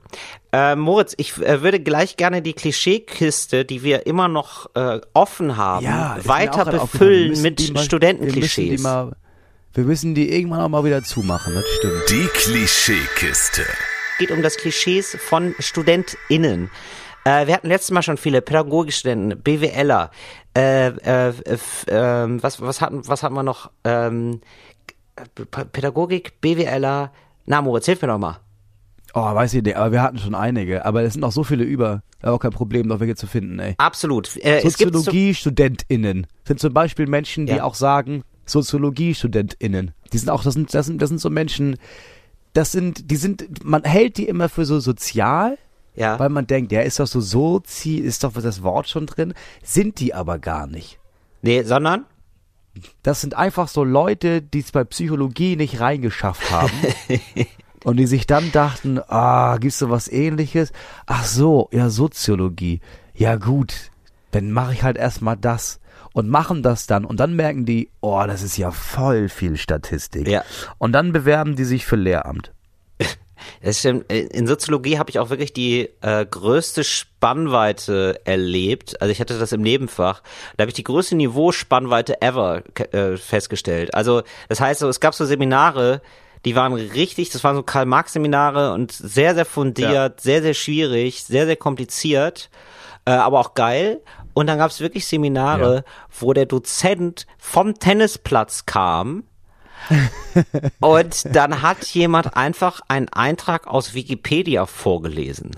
S5: Äh, Moritz, ich äh, würde gleich gerne die Klischeekiste, die wir immer noch äh, offen haben,
S4: Ja,
S5: weiter befüllen mit
S4: mal- Wir müssen, die
S5: Studentenklischees.
S4: mal, wir müssen die irgendwann auch mal wieder zumachen, das stimmt.
S3: Die Klischeekiste.
S5: geht um das Klischees von StudentInnen. Äh, wir hatten letztes Mal schon viele Pädagogikstudenten, BWLer, äh, äh, ähm, was, was hatten, was hatten wir noch? Ähm, Pädagogik, BWLer, na Moritz, hilf mir doch mal.
S4: Oh, weiß ich nicht, aber wir hatten schon einige. Aber es sind noch so viele über. Aber auch kein Problem, noch welche zu finden, ey.
S5: Absolut. Äh,
S4: Soziologie-StudentInnen sind zum Beispiel Menschen, die
S5: Ja.
S4: auch sagen, Soziologie-StudentInnen. Die sind auch, das sind, das sind, das sind so Menschen, das sind, die sind, man hält die immer für so sozial, weil
S5: ja,
S4: man denkt, ja, ist doch so Sozi, ist doch das Wort schon drin, sind die aber gar nicht.
S5: Nee, sondern?
S4: Das sind einfach so Leute, die es bei Psychologie nicht reingeschafft haben. und die sich dann dachten, ah, gibt's so was ähnliches? Ach so, ja, Soziologie. Ja gut, dann mache ich halt erstmal das. Und machen das dann und dann merken die, oh, das ist ja voll viel Statistik.
S5: Ja.
S4: Und dann bewerben die sich für Lehramt.
S5: Das stimmt. In Soziologie habe ich auch wirklich die äh, größte Spannweite erlebt. Also ich hatte das im Nebenfach. Da habe ich die größte Niveauspannweite ever äh, festgestellt. Also das heißt, so, es gab so Seminare, die waren richtig, das waren so Karl-Marx-Seminare und sehr, sehr fundiert,
S4: Ja.
S5: sehr, sehr schwierig, sehr, sehr kompliziert, äh, aber auch geil. Und dann gab es wirklich Seminare,
S4: Ja.
S5: wo der Dozent vom Tennisplatz kam und dann hat jemand einfach einen Eintrag aus Wikipedia vorgelesen.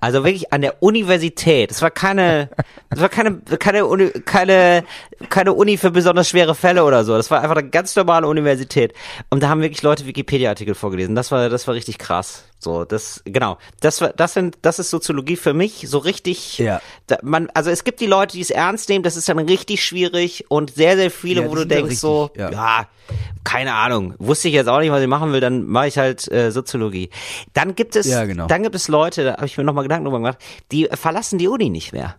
S5: Also wirklich an der Universität. Es war keine, es war keine, keine Uni, keine, keine Uni für besonders schwere Fälle oder so. Das war einfach eine ganz normale Universität. Und da haben wirklich Leute Wikipedia-Artikel vorgelesen. Das war, das war richtig krass. So, das, genau. Das das sind, das ist Soziologie für mich so richtig.
S4: Ja.
S5: Da, man, also es gibt die Leute, die es ernst nehmen. Das ist dann richtig schwierig und sehr, sehr viele,
S4: Ja,
S5: wo du denkst so,
S4: richtig, ja.
S5: ja, keine Ahnung. Wusste ich jetzt auch nicht, was ich machen will. Dann mache ich halt äh, Soziologie. Dann gibt es,
S4: Ja, genau.
S5: dann gibt es Leute, da habe ich mir nochmal Gedanken drüber gemacht, die verlassen die Uni nicht mehr.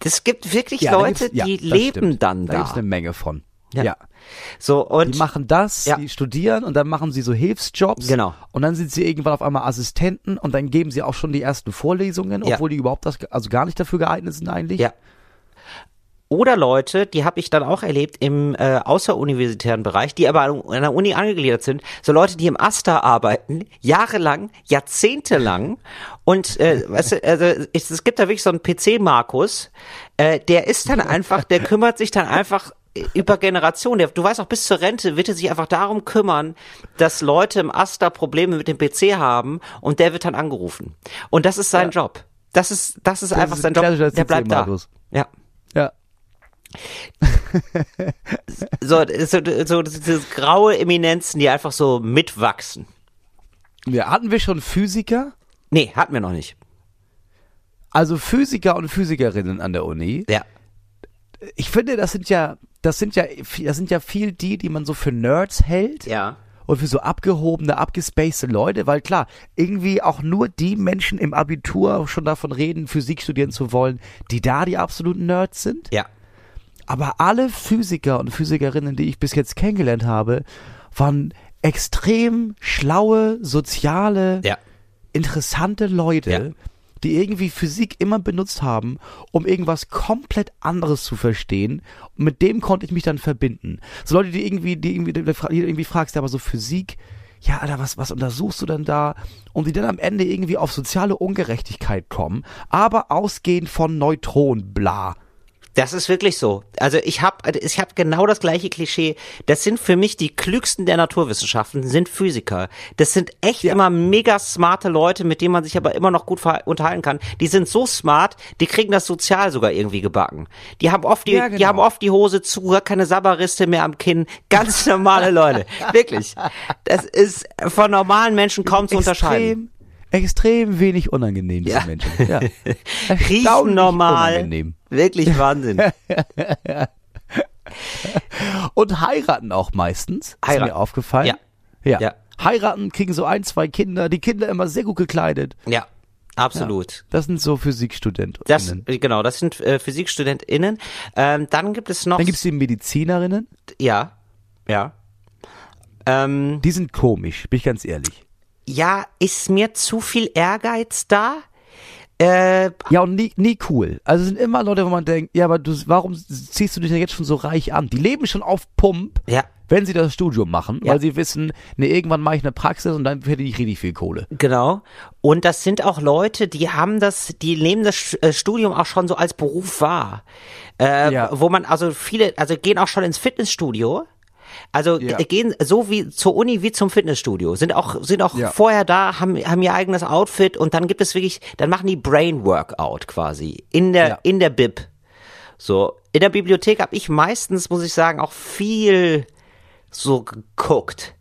S5: Das gibt wirklich Leute, die leben
S4: stimmt.
S5: dann
S4: Da
S5: da.
S4: gibt's eine Menge von.
S5: Ja.
S4: ja.
S5: so und
S4: Die machen das,
S5: Ja.
S4: die studieren und dann machen sie so Hilfsjobs.
S5: Genau.
S4: Und dann sind sie irgendwann auf einmal Assistenten und dann geben sie auch schon die ersten Vorlesungen,
S5: Ja.
S4: obwohl die überhaupt das, also gar nicht dafür geeignet sind eigentlich.
S5: Ja. Oder Leute, die habe ich dann auch erlebt im äh, außeruniversitären Bereich, die aber an einer Uni angegliedert sind. So Leute, die im Asta arbeiten, jahrelang, jahrzehntelang. Und äh, weißt du, also es, es gibt da wirklich so einen PC-Markus, äh, der ist dann einfach, der kümmert sich dann einfach über Generationen. Du weißt auch, bis zur Rente wird er sich einfach darum kümmern, dass Leute im Asta Probleme mit dem PC haben und der wird dann angerufen. Und das ist sein Job. Das ist, das ist einfach
S4: ist
S5: sein
S4: ein
S5: Job. Der bleibt da.
S4: CC-Markus.
S5: Ja.
S4: Ja.
S5: So, so, so diese graue Eminenzen, die einfach so mitwachsen.
S4: ja. Hatten wir schon Physiker?
S5: Nee, hatten wir noch nicht.
S4: Also Physiker und Physikerinnen an der Uni.
S5: Ja.
S4: Ich finde, das sind ja, das sind ja, das sind ja viel die, die man so für Nerds hält.
S5: Ja.
S4: und für so abgehobene, abgespacede Leute, weil klar, irgendwie auch nur die Menschen im Abitur schon davon reden, Physik studieren zu wollen, die da die absoluten Nerds sind.
S5: Ja.
S4: Aber alle Physiker und Physikerinnen, die ich bis jetzt kennengelernt habe, waren extrem schlaue, soziale,
S5: Ja.
S4: interessante Leute,
S5: Ja.
S4: Die irgendwie Physik immer benutzt haben, um irgendwas komplett anderes zu verstehen. Und mit dem konnte ich mich dann verbinden. So Leute, die irgendwie, die irgendwie, die irgendwie fragst, aber so Physik, ja, Alter, was, was untersuchst du denn da? Und die dann am Ende irgendwie auf soziale Ungerechtigkeit kommen, aber ausgehend von Neutronen, bla.
S5: Das ist wirklich so. Also ich habe ich hab genau das gleiche Klischee. Das sind für mich die klügsten der Naturwissenschaften, sind Physiker. Das sind echt
S4: Ja.
S5: immer mega smarte Leute, mit denen man sich aber immer noch gut unterhalten kann. Die sind so smart, die kriegen das sozial sogar irgendwie gebacken. Die haben oft die,
S4: Ja,
S5: die
S4: genau.
S5: haben oft die Hose zu, keine Sabberriste mehr am Kinn. Ganz normale Leute. Wirklich. Das ist von normalen Menschen kaum zu unterscheiden.
S4: Extrem, wenig unangenehm, diese
S5: Ja.
S4: Menschen. Ja.
S5: Riechen normal.
S4: Unangenehm.
S5: Wirklich Wahnsinn.
S4: Und heiraten auch meistens. Ist
S5: Heiraten.
S4: mir aufgefallen.
S5: Ja.
S4: ja.
S5: Ja.
S4: Heiraten, kriegen so ein, zwei Kinder, die Kinder immer sehr gut gekleidet.
S5: Ja, absolut.
S4: Das sind so Physikstudenten.
S5: Das, genau, das sind äh, PhysikstudentInnen. Ähm, dann gibt es noch.
S4: Dann gibt's die Medizinerinnen,
S5: ja, ja. Ähm,
S4: die sind komisch, bin ich ganz ehrlich.
S5: Ja, ist mir zu viel Ehrgeiz da? Äh,
S4: Ja, und nie, nie cool. Also es sind immer Leute, wo man denkt, ja, aber du, warum ziehst du dich denn jetzt schon so reich an? Die leben schon auf Pump,
S5: ja,
S4: wenn sie das Studium machen,
S5: Ja.
S4: weil sie wissen, ne, irgendwann mache ich eine Praxis und dann verdiene ich richtig viel Kohle.
S5: genau. Und das sind auch Leute, die haben das, die nehmen das äh, Studium auch schon so als Beruf wahr. Äh,
S4: Ja.
S5: Wo man, also viele, also gehen auch schon ins Fitnessstudio. Also
S4: Ja.
S5: g- gehen so wie zur Uni wie zum Fitnessstudio. Sind auch sind auch
S4: Ja.
S5: vorher da, haben haben ihr eigenes Outfit und dann gibt es wirklich, dann machen die Brain Workout quasi in der
S4: Ja.
S5: in der Bib. So in der Bibliothek habe ich meistens, muss ich sagen, auch viel so geguckt.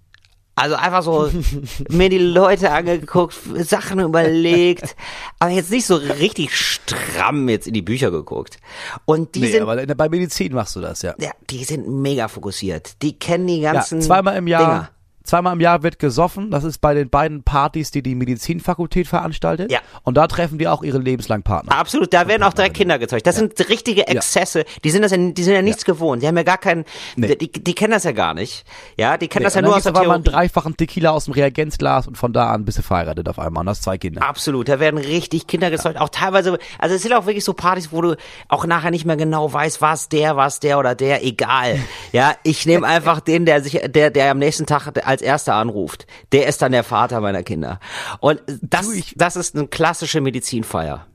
S5: Also einfach so mir die Leute angeguckt, Sachen überlegt, aber jetzt nicht so richtig stramm jetzt in die Bücher geguckt. Und die
S4: Nee,
S5: sind,
S4: aber bei Medizin machst du das, ja.
S5: ja, die sind mega fokussiert. Die kennen die
S4: Ja,
S5: ganzen
S4: zweimal im Jahr.
S5: Dinger.
S4: Zweimal im Jahr wird gesoffen. Das ist bei den beiden Partys, die die Medizinfakultät veranstaltet.
S5: Ja.
S4: Und da treffen die auch ihre lebenslangen Partner.
S5: Absolut, da werden auch direkt Kinder gezeugt. Das sind richtige Exzesse. Die sind das ja, die sind ja nichts gewohnt. Die haben ja gar keinen,
S4: Nee.
S5: die, die kennen das ja gar nicht. Ja, die kennen das ja nur aus der
S4: mal einen
S5: Theorie.
S4: dreifachen Tequila aus dem Reagenzglas und von da an bist du verheiratet auf einmal und hast zwei Kinder.
S5: Absolut, da werden richtig Kinder gezeugt. Auch teilweise, also es sind auch wirklich so Partys, wo du auch nachher nicht mehr genau weißt, was der, was der oder der, egal. Ja, ich nehme einfach den, der sich, der, der am nächsten Tag als erster anruft. Der ist dann der Vater meiner Kinder. Und das,
S4: Du,
S5: das ist eine klassische Medizinfeier.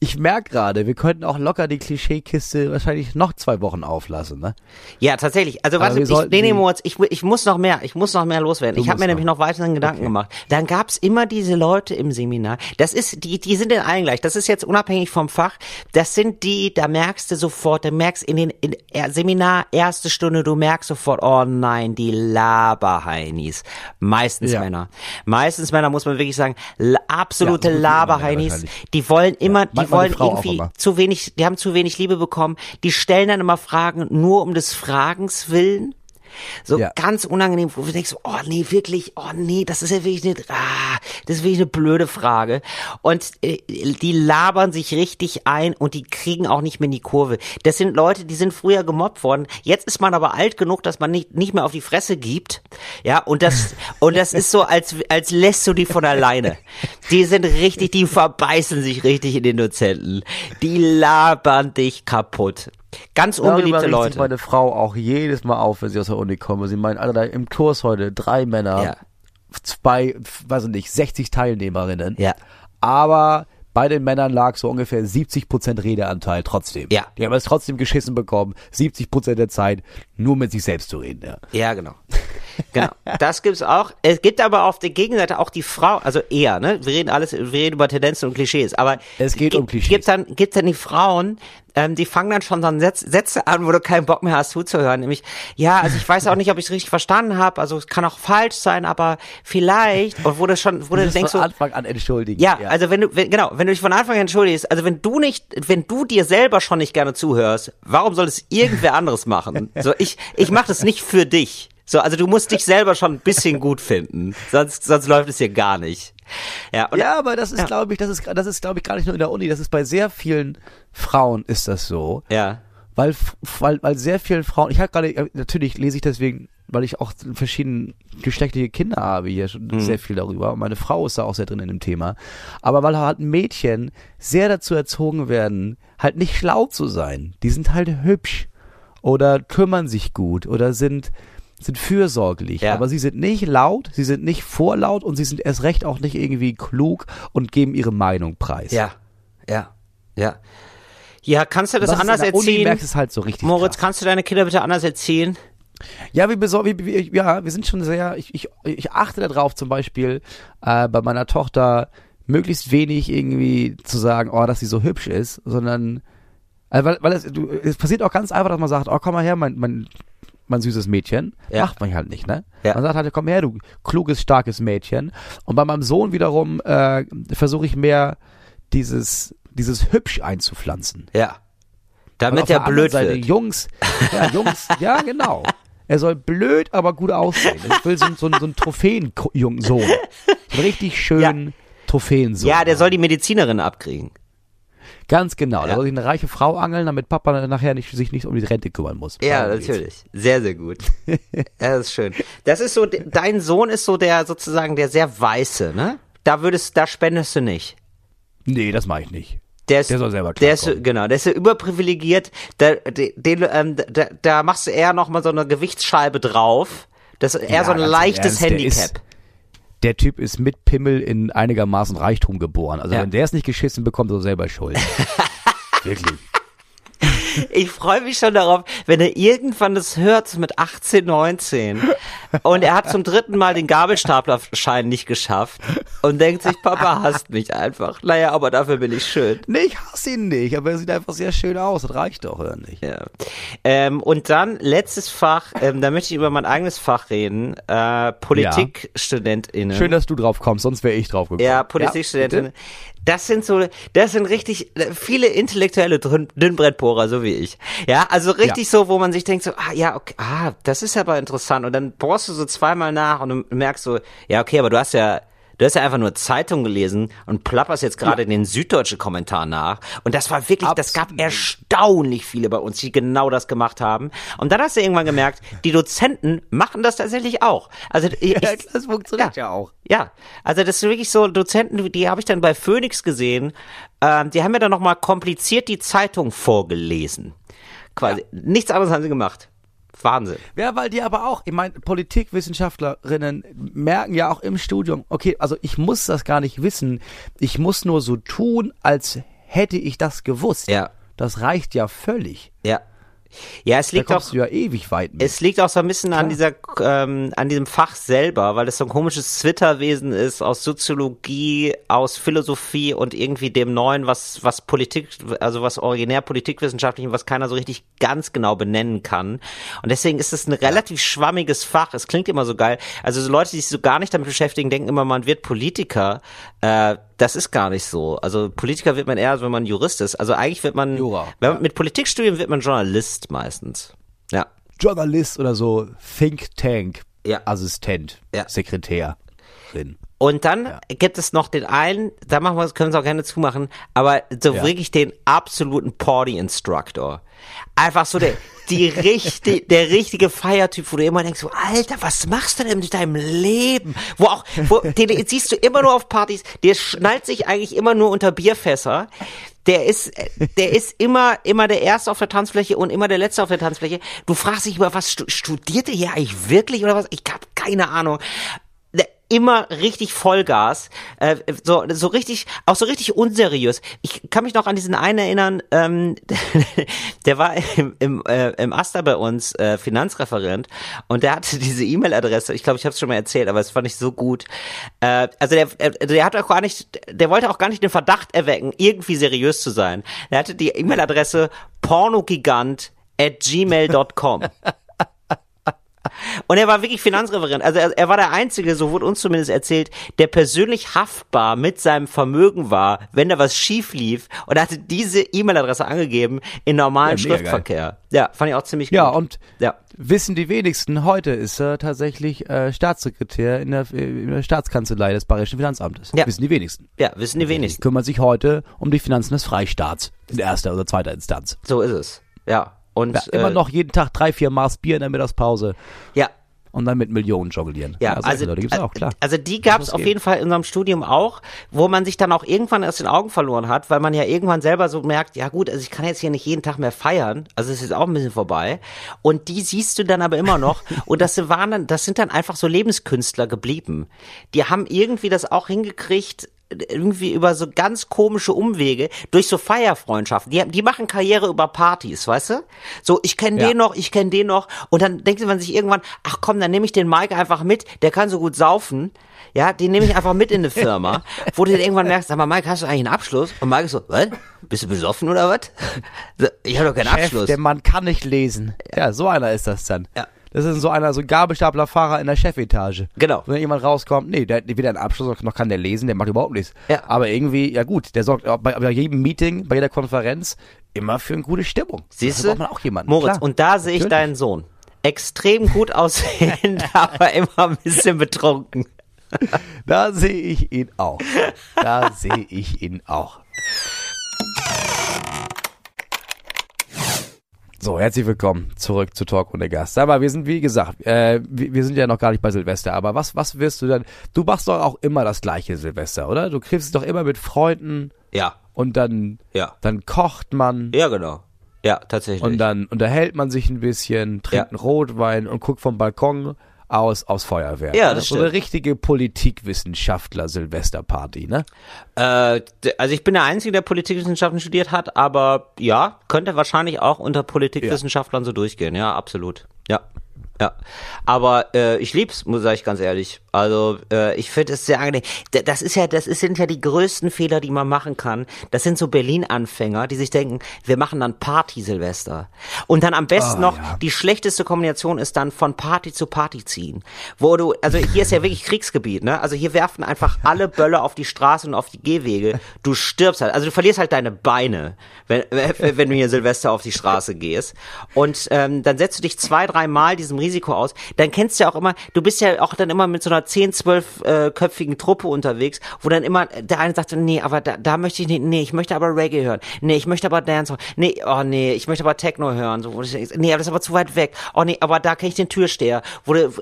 S4: Ich merke gerade, wir könnten auch locker die Klischeekiste wahrscheinlich noch zwei Wochen auflassen, ne?
S5: Ja, tatsächlich. Also was ich, nee, nee, Moritz, ich, ich muss noch mehr, ich muss noch mehr loswerden. Ich habe mir nämlich
S4: noch.
S5: noch weiteren Gedanken gemacht. Dann gab's immer diese Leute im Seminar. Das ist, die, die sind in allen gleich. Das ist jetzt unabhängig vom Fach. Das sind die, da merkst du sofort, du merkst in den in, Seminar erste Stunde, du merkst sofort, oh nein, die Laberheinis. Meistens
S4: Ja.
S5: Männer. Meistens Männer muss man wirklich sagen, absolute
S4: Ja,
S5: Laberheinis. Die wollen immer, die wollen
S4: die auch
S5: irgendwie zu wenig, die haben zu wenig Liebe bekommen. Die stellen dann immer Fragen nur um des Fragens willen. So
S4: Ja.
S5: ganz unangenehm, wo du denkst, oh nee, wirklich, oh nee, das ist ja wirklich eine, ah, das ist wirklich eine blöde Frage. Und äh, die labern sich richtig ein und die kriegen auch nicht mehr in die Kurve. Das sind Leute, die sind früher gemobbt worden. Jetzt ist man aber alt genug, dass man nicht, nicht mehr auf die Fresse gibt. Ja, und das, und das ist so, als, als lässt du die von alleine. Die sind richtig, die verbeißen sich richtig in den Dozenten. Die labern dich kaputt. Ganz unbeliebte
S4: Darüber
S5: Leute.
S4: meine Frau auch jedes Mal auf, wenn sie aus der Uni kommen. Sie meinen, Alter, da im Kurs heute drei Männer,
S5: Ja.
S4: zwei, weiß ich nicht, 60 Teilnehmerinnen.
S5: Ja.
S4: Aber bei den Männern lag so ungefähr 70% Redeanteil trotzdem.
S5: Ja.
S4: Die haben es trotzdem geschissen bekommen, 70% der Zeit nur mit sich selbst zu reden. Ja.
S5: Ja, genau. Genau. Das gibt's auch. Es gibt aber auf der Gegenseite auch die Frau, also eher, ne? Wir reden alles, wir reden über Tendenzen und Klischees, aber
S4: Es geht um Klischees.
S5: Gibt dann, gibt dann die Frauen, ähm, die fangen dann schon dann Sätze, an, wo du keinen Bock mehr hast zuzuhören. Nämlich, ja, also ich weiß auch nicht, ob ich es richtig verstanden habe, also es kann auch falsch sein, aber vielleicht, und wo du schon, wo du
S4: Das
S5: denkst
S4: von
S5: so,
S4: Anfang an entschuldigen.
S5: ja, also wenn du, wenn, genau, wenn du dich von Anfang an entschuldigst, also wenn du nicht, wenn du dir selber schon nicht gerne zuhörst, warum soll es irgendwer anderes machen? So, ich, ich mache das nicht für dich. So, also du musst dich selber schon ein bisschen gut finden, sonst, sonst läuft es hier gar nicht. Ja,
S4: Ja, aber das ist,
S5: Ja.
S4: glaube ich, das ist, das ist, glaube ich, gar nicht nur in der Uni. Das ist bei sehr vielen Frauen ist das so.
S5: ja,
S4: Weil, weil, weil sehr vielen Frauen, ich habe gerade, natürlich lese ich deswegen, weil ich auch verschiedene geschlechtliche Kinder habe hier schon
S5: Mhm.
S4: sehr viel darüber. Und meine Frau ist da auch sehr drin in dem Thema. Aber weil halt Mädchen sehr dazu erzogen werden, halt nicht schlau zu sein. Die sind halt hübsch oder kümmern sich gut oder sind, sind fürsorglich.
S5: Ja.
S4: Aber sie sind nicht laut, sie sind nicht vorlaut und sie sind erst recht auch nicht irgendwie klug und geben ihre Meinung preis.
S5: ja, ja, ja. Ja, kannst du das,
S4: Das
S5: anders erziehen?
S4: merkst es halt so richtig
S5: Moritz,
S4: krass.
S5: kannst du deine Kinder bitte anders erziehen?
S4: Ja, wir, wir, ja, wir sind schon sehr, ich, ich, ich achte darauf zum Beispiel äh, bei meiner Tochter möglichst wenig irgendwie zu sagen, oh, dass sie so hübsch ist, sondern äh, weil, weil es, du, es passiert auch ganz einfach, dass man sagt, oh, komm mal her, mein, mein, mein süßes Mädchen.
S5: Ja.
S4: Macht man halt nicht, ne?
S5: Ja.
S4: Man sagt halt, komm her, du kluges, starkes Mädchen. Und bei meinem Sohn wiederum äh, versuche ich mehr dieses, dieses hübsch einzupflanzen.
S5: Ja. Damit
S4: anderen
S5: blöd
S4: Seite,
S5: wird.
S4: Jungs, ja, Jungs, ja, genau. Er soll blöd, aber gut aussehen. Ich will so, so, so einen Trophäen-Sohn. So einen richtig schönen Trophäensohn.
S5: Ja, der soll die Medizinerin abkriegen.
S4: Ganz genau.
S5: Ja.
S4: Der soll sich eine reiche Frau angeln, damit Papa nachher nicht, sich nicht um die Rente kümmern muss.
S5: Ja,
S4: Darum geht's.
S5: natürlich. Sehr, sehr gut. das ist schön. Das ist so, de- dein Sohn ist so der sozusagen der sehr weiße, ne? Da würdest, da spendest du nicht.
S4: Nee, das mache ich nicht.
S5: Der, ist,
S4: Der soll selber
S5: der ist, genau, der ist ja überprivilegiert. Da, den, ähm, da, da machst du eher noch mal so eine Gewichtsscheibe drauf. Das ist eher
S4: Ja,
S5: so ein leichtes
S4: Ernst,
S5: Handicap.
S4: Der Typ ist mit Pimmel in einigermaßen Reichtum geboren. Also
S5: Ja.
S4: wenn der es nicht geschissen bekommt, ist er selber schuld. Wirklich.
S5: ich freue mich schon darauf, wenn er irgendwann das hört mit 18, 19 und er hat zum dritten Mal den Gabelstaplerschein nicht geschafft und denkt sich, Papa hasst mich einfach. Naja, aber dafür bin ich schön.
S4: Nee, ich hasse ihn nicht, aber er sieht einfach sehr schön aus. Das reicht doch, oder nicht?
S5: Ja. Ähm, und dann letztes Fach, ähm, da möchte ich über mein eigenes Fach reden, äh, PolitikstudentInnen.
S4: Schön, dass du drauf kommst, sonst wäre ich drauf gekommen.
S5: Ja, Politikstudentinnen. Das sind so, das sind richtig äh, viele intellektuelle Dünn- Dünnbrettbohrer, so wie ich. Ja, also richtig so, wo man sich denkt so, ah, ja, okay, ah, das ist aber interessant. Und dann bohrst du so zweimal nach und du merkst so, ja, okay, aber du hast ja, du hast ja einfach nur Zeitung gelesen und plapperst jetzt gerade den süddeutschen Kommentar nach. Und das war wirklich, das gab
S4: Absolut.
S5: erstaunlich viele bei uns, die genau das gemacht haben. Und dann hast du irgendwann gemerkt, die Dozenten machen das tatsächlich auch. Also ich,
S4: Ja, das funktioniert ja, auch.
S5: ja, also das sind wirklich so Dozenten, die habe ich dann bei Phoenix gesehen. Ähm, die haben mir dann nochmal kompliziert die Zeitung vorgelesen. Quasi. Nichts anderes haben sie gemacht. Wahnsinn.
S4: Ja, weil die aber auch, ich meine, Politikwissenschaftlerinnen merken ja auch im Studium, okay, also ich muss das gar nicht wissen, ich muss nur so tun, als hätte ich das gewusst.
S5: Ja.
S4: Das reicht ja völlig.
S5: Ja. Ja, es
S4: Da
S5: liegt auch,
S4: kommst du ja ewig weit mit.
S5: es liegt auch so ein bisschen an dieser, ähm, an diesem Fach selber, weil es so ein komisches Zwitterwesen ist aus Soziologie, aus Philosophie und irgendwie dem Neuen, was, was Politik, also was originär politikwissenschaftlich, was keiner so richtig ganz genau benennen kann. Und deswegen ist es ein relativ schwammiges Fach. Es klingt immer so geil. Also so Leute, die sich so gar nicht damit beschäftigen, denken immer, man wird Politiker. Äh, das ist gar nicht so. Also Politiker wird man eher, wenn man Jurist ist. Also eigentlich wird man,
S4: Jura,
S5: wenn man mit Politikstudien wird man Journalist meistens. Ja.
S4: Journalist oder so, Think Tank,
S5: Ja.
S4: Assistent,
S5: Ja.
S4: Sekretärin.
S5: Und dann gibt es noch den einen, da machen wir, können wir es auch gerne zumachen, aber so
S4: Ja.
S5: wirklich den absoluten Party-Instructor. Einfach so der, die richtig, der richtige Feiertyp, wo du immer denkst, so, Alter, was machst du denn mit deinem Leben? Wo auch, wo, den siehst du immer nur auf Partys, der schnallt sich eigentlich immer nur unter Bierfässer. Der ist, der ist immer, immer der Erste auf der Tanzfläche und immer der Letzte auf der Tanzfläche. Du fragst dich über was stu- studiert er hier eigentlich wirklich oder was? Ich hab keine Ahnung immer richtig Vollgas, äh, so so richtig, auch so richtig unseriös. Ich kann mich noch an diesen einen erinnern, ähm, der war im, im, äh, im Aster bei uns äh, Finanzreferent und der hatte diese E-Mail-Adresse. Ich glaube, ich habe es schon mal erzählt, aber es fand ich so gut. Äh, also der, äh, der hat auch gar nicht, der wollte auch gar nicht den Verdacht erwecken, irgendwie seriös zu sein. Der hatte die E-Mail-Adresse pornogigant at gmail.com. Und er war wirklich Finanzreferent. Also er, er war der Einzige, so wurde uns zumindest erzählt, der persönlich haftbar mit seinem Vermögen war, wenn da was schief lief. Und er hatte diese E-Mail-Adresse angegeben in normalen
S4: Ja,
S5: Schriftverkehr. Ja, fand ich auch ziemlich
S4: Ja,
S5: gut.
S4: und
S5: ja.
S4: wissen die wenigsten, heute ist er tatsächlich äh, Staatssekretär in der, äh, in der Staatskanzlei des Bayerischen Finanzamtes.
S5: Ja.
S4: Wissen die wenigsten.
S5: Ja, wissen die wenigsten.
S4: Kümmert sich heute um die Finanzen des Freistaats in erster oder zweiter Instanz.
S5: So ist es. Ja. Und
S4: Ja, immer
S5: äh,
S4: noch jeden Tag drei, vier Maß Bier in der Mittagspause
S5: Ja,
S4: und dann mit Millionen jonglieren.
S5: Ja,
S4: solche
S5: also,
S4: Leute gibt's auch, klar.
S5: also die gab es auf
S4: geben.
S5: jeden Fall in unserem Studium auch, wo man sich dann auch irgendwann aus den Augen verloren hat, weil man ja irgendwann selber so merkt, ja gut, also ich kann jetzt hier nicht jeden Tag mehr feiern, also es ist auch ein bisschen vorbei. Und die siehst du dann aber immer noch. und das waren dann, das sind dann einfach so Lebenskünstler geblieben. Die haben irgendwie das auch hingekriegt, irgendwie über so ganz komische Umwege durch so Feierfreundschaften. Die, die machen Karriere über Partys, weißt du? So, ich kenne
S4: Ja.
S5: den noch, ich kenne den noch. Und dann denkt man sich irgendwann, ach komm, dann nehme ich den Mike einfach mit, der kann so gut saufen. Ja, den nehme ich einfach mit in eine Firma, wo du dann irgendwann merkst, sag mal, Mike, hast du eigentlich einen Abschluss? Und Mike ist so, was? Bist du besoffen oder was? Ich habe doch keinen
S4: Chef,
S5: Abschluss.
S4: der Mann kann nicht lesen. Ja, so einer ist das dann.
S5: Ja.
S4: Das ist so einer, so ein Gabelstaplerfahrer in der Chefetage.
S5: Genau.
S4: Wenn jemand rauskommt, nee, der hat weder einen Abschluss noch- noch kann der lesen, der macht überhaupt nichts.
S5: Ja.
S4: Aber irgendwie, ja gut, der sorgt bei, bei jedem Meeting, bei jeder Konferenz immer für eine gute Stimmung.
S5: Siehst du?
S4: braucht man auch jemanden.
S5: Moritz,
S4: Klar.
S5: und da sehe ich deinen Sohn. Extrem gut aussehend, aber immer ein bisschen betrunken.
S4: Da sehe ich ihn auch. Da sehe ich ihn auch. So, herzlich willkommen zurück zu Talk ohne Gast. Sag mal, wir sind, wie gesagt, äh, wir, sind ja noch gar nicht bei Silvester, aber was, was wirst du denn? Du machst doch auch immer das gleiche Silvester, oder? Du dich doch immer mit Freunden
S5: Ja,
S4: und dann,
S5: ja.
S4: dann kocht man
S5: Ja, genau. Ja, tatsächlich.
S4: und dann unterhält man sich ein bisschen, trinkt
S5: Ja.
S4: einen Rotwein und guckt vom Balkon aus, aus Feuerwehr.
S5: Ja,
S4: ne?
S5: das
S4: So eine
S5: stimmt.
S4: richtige Politikwissenschaftler-Silvesterparty, ne?
S5: Äh, also ich bin der Einzige, der Politikwissenschaften studiert hat, aber ja, könnte wahrscheinlich auch unter Politikwissenschaftlern so durchgehen. Ja, absolut. Ja. Ja, aber äh, ich lieb's, muss ich ganz ehrlich. Also äh, ich finde es sehr angenehm. Das ist ja, das ist, sind ja die größten Fehler, die man machen kann. Das sind so Berlin-Anfänger, die sich denken, wir machen dann Party Silvester. Und dann am besten
S4: Oh,
S5: noch
S4: ja.
S5: die schlechteste Kombination ist dann von Party zu Party ziehen, wo du, also hier ist ja wirklich Kriegsgebiet, ne? Also hier werfen einfach alle Bölle auf die Straße und auf die Gehwege. Du stirbst halt, also du verlierst halt deine Beine, wenn, wenn du hier Silvester auf die Straße gehst. Und ähm, dann setzt du dich zwei, drei Mal diesem Risiko aus. Dann kennst du ja auch immer, du bist ja auch dann immer mit so einer 10, 12 äh, köpfigen Truppe unterwegs, wo dann immer der eine sagt, nee, aber da, da möchte ich nicht, nee, ich möchte aber Reggae hören. Nee, ich möchte aber Dance, nee, oh nee, ich möchte aber Techno hören. So, nee, aber das ist aber zu weit weg. Oh nee, aber da kenne ich den Türsteher. Wo du,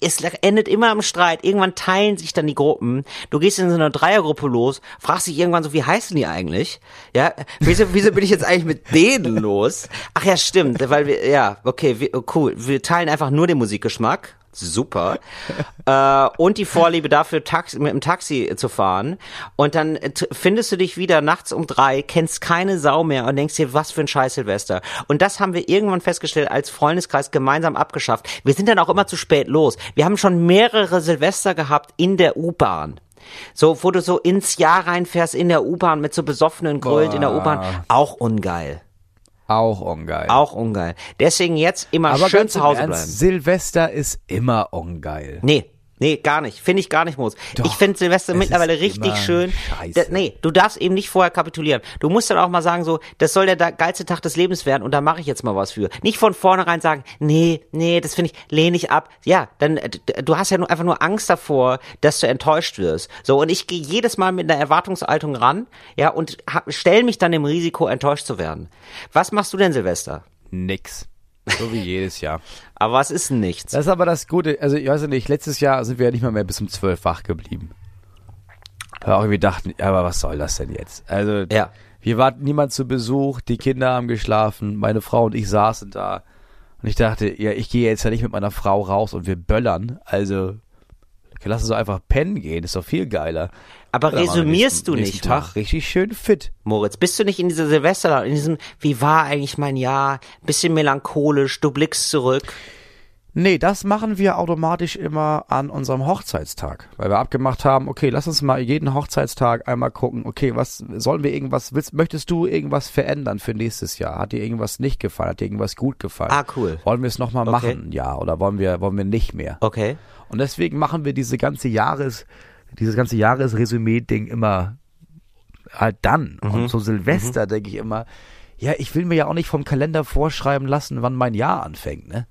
S5: es endet immer im Streit. Irgendwann teilen sich dann die Gruppen. Du gehst in so einer Dreiergruppe los, fragst dich irgendwann so, wie heißen die eigentlich? Ja, wieso, wieso bin ich jetzt eigentlich mit denen los? Ach ja, stimmt, weil wir, ja, okay, wir, cool. Wir teilen einfach nur den Musikgeschmack. Super. äh, und die Vorliebe dafür, Taxi, mit dem Taxi zu fahren. Und dann äh, findest du dich wieder nachts um drei, kennst keine Sau mehr und denkst dir, was für ein Scheiß Silvester. Und das haben wir irgendwann festgestellt, als Freundeskreis gemeinsam abgeschafft. Wir sind dann auch immer zu spät los. Wir haben schon mehrere Silvester gehabt in der U-Bahn. So, wo du so ins Jahr reinfährst in der U-Bahn mit so besoffenen Grölt in der U-Bahn. Auch ungeil.
S4: Auch ungeil.
S5: Auch ungeil. Deswegen jetzt immer
S4: Aber
S5: schön
S4: ganz
S5: zu
S4: im
S5: Hause
S4: Ernst,
S5: bleiben.
S4: Silvester ist immer ungeil.
S5: Nee. Nee, gar nicht. Finde ich gar nicht, Moos.
S4: Doch,
S5: ich finde Silvester
S4: es
S5: mittlerweile richtig schön. Da, nee, du darfst eben nicht vorher kapitulieren. Du musst dann auch mal sagen, so, das soll der geilste Tag des Lebens werden und da mache ich jetzt mal was für. Nicht von vornherein sagen, nee, nee, das finde ich, lehne ich ab. Ja, dann, äh, du hast ja nur, einfach nur Angst davor, dass du enttäuscht wirst. So, und ich gehe jedes Mal mit einer Erwartungshaltung ran, ja, und stelle mich dann dem Risiko, enttäuscht zu werden. Was machst du denn, Silvester?
S4: Nix. So wie jedes Jahr.
S5: Aber was ist denn nichts?
S4: Das ist aber das Gute, also ich weiß nicht, letztes Jahr sind wir ja nicht mal mehr bis um zwölf wach geblieben. Weil auch irgendwie dachten, aber was soll das denn jetzt? Also,
S5: Ja.
S4: hier war niemand zu Besuch, die Kinder haben geschlafen, meine Frau und ich saßen da. Und ich dachte, ja, ich gehe jetzt ja nicht mit meiner Frau raus und wir böllern. Also, lass uns einfach pennen gehen, ist doch viel geiler.
S5: Aber
S4: wir
S5: resümierst
S4: nächsten,
S5: du
S4: nächsten
S5: nicht mal?
S4: Tag richtig schön fit.
S5: Moritz, bist du nicht in dieser Silvester, in diesem, wie war eigentlich mein Jahr, bisschen melancholisch, du blickst zurück.
S4: Nee, das machen wir automatisch immer an unserem Hochzeitstag, weil wir abgemacht haben, okay, lass uns mal jeden Hochzeitstag einmal gucken, okay, was sollen wir irgendwas, willst, möchtest du irgendwas verändern für nächstes Jahr? Hat dir irgendwas nicht gefallen? Hat dir irgendwas gut gefallen?
S5: Ah, cool.
S4: Wollen wir es nochmal
S5: Okay.
S4: machen? Ja, oder wollen wir, wollen wir nicht mehr?
S5: Okay.
S4: Und deswegen machen wir diese ganze Jahres, dieses ganze Jahresresümee-Ding immer halt dann.
S5: Mhm.
S4: Und so Silvester denke ich immer, ja, ich will mir ja auch nicht vom Kalender vorschreiben lassen, wann mein Jahr anfängt, ne?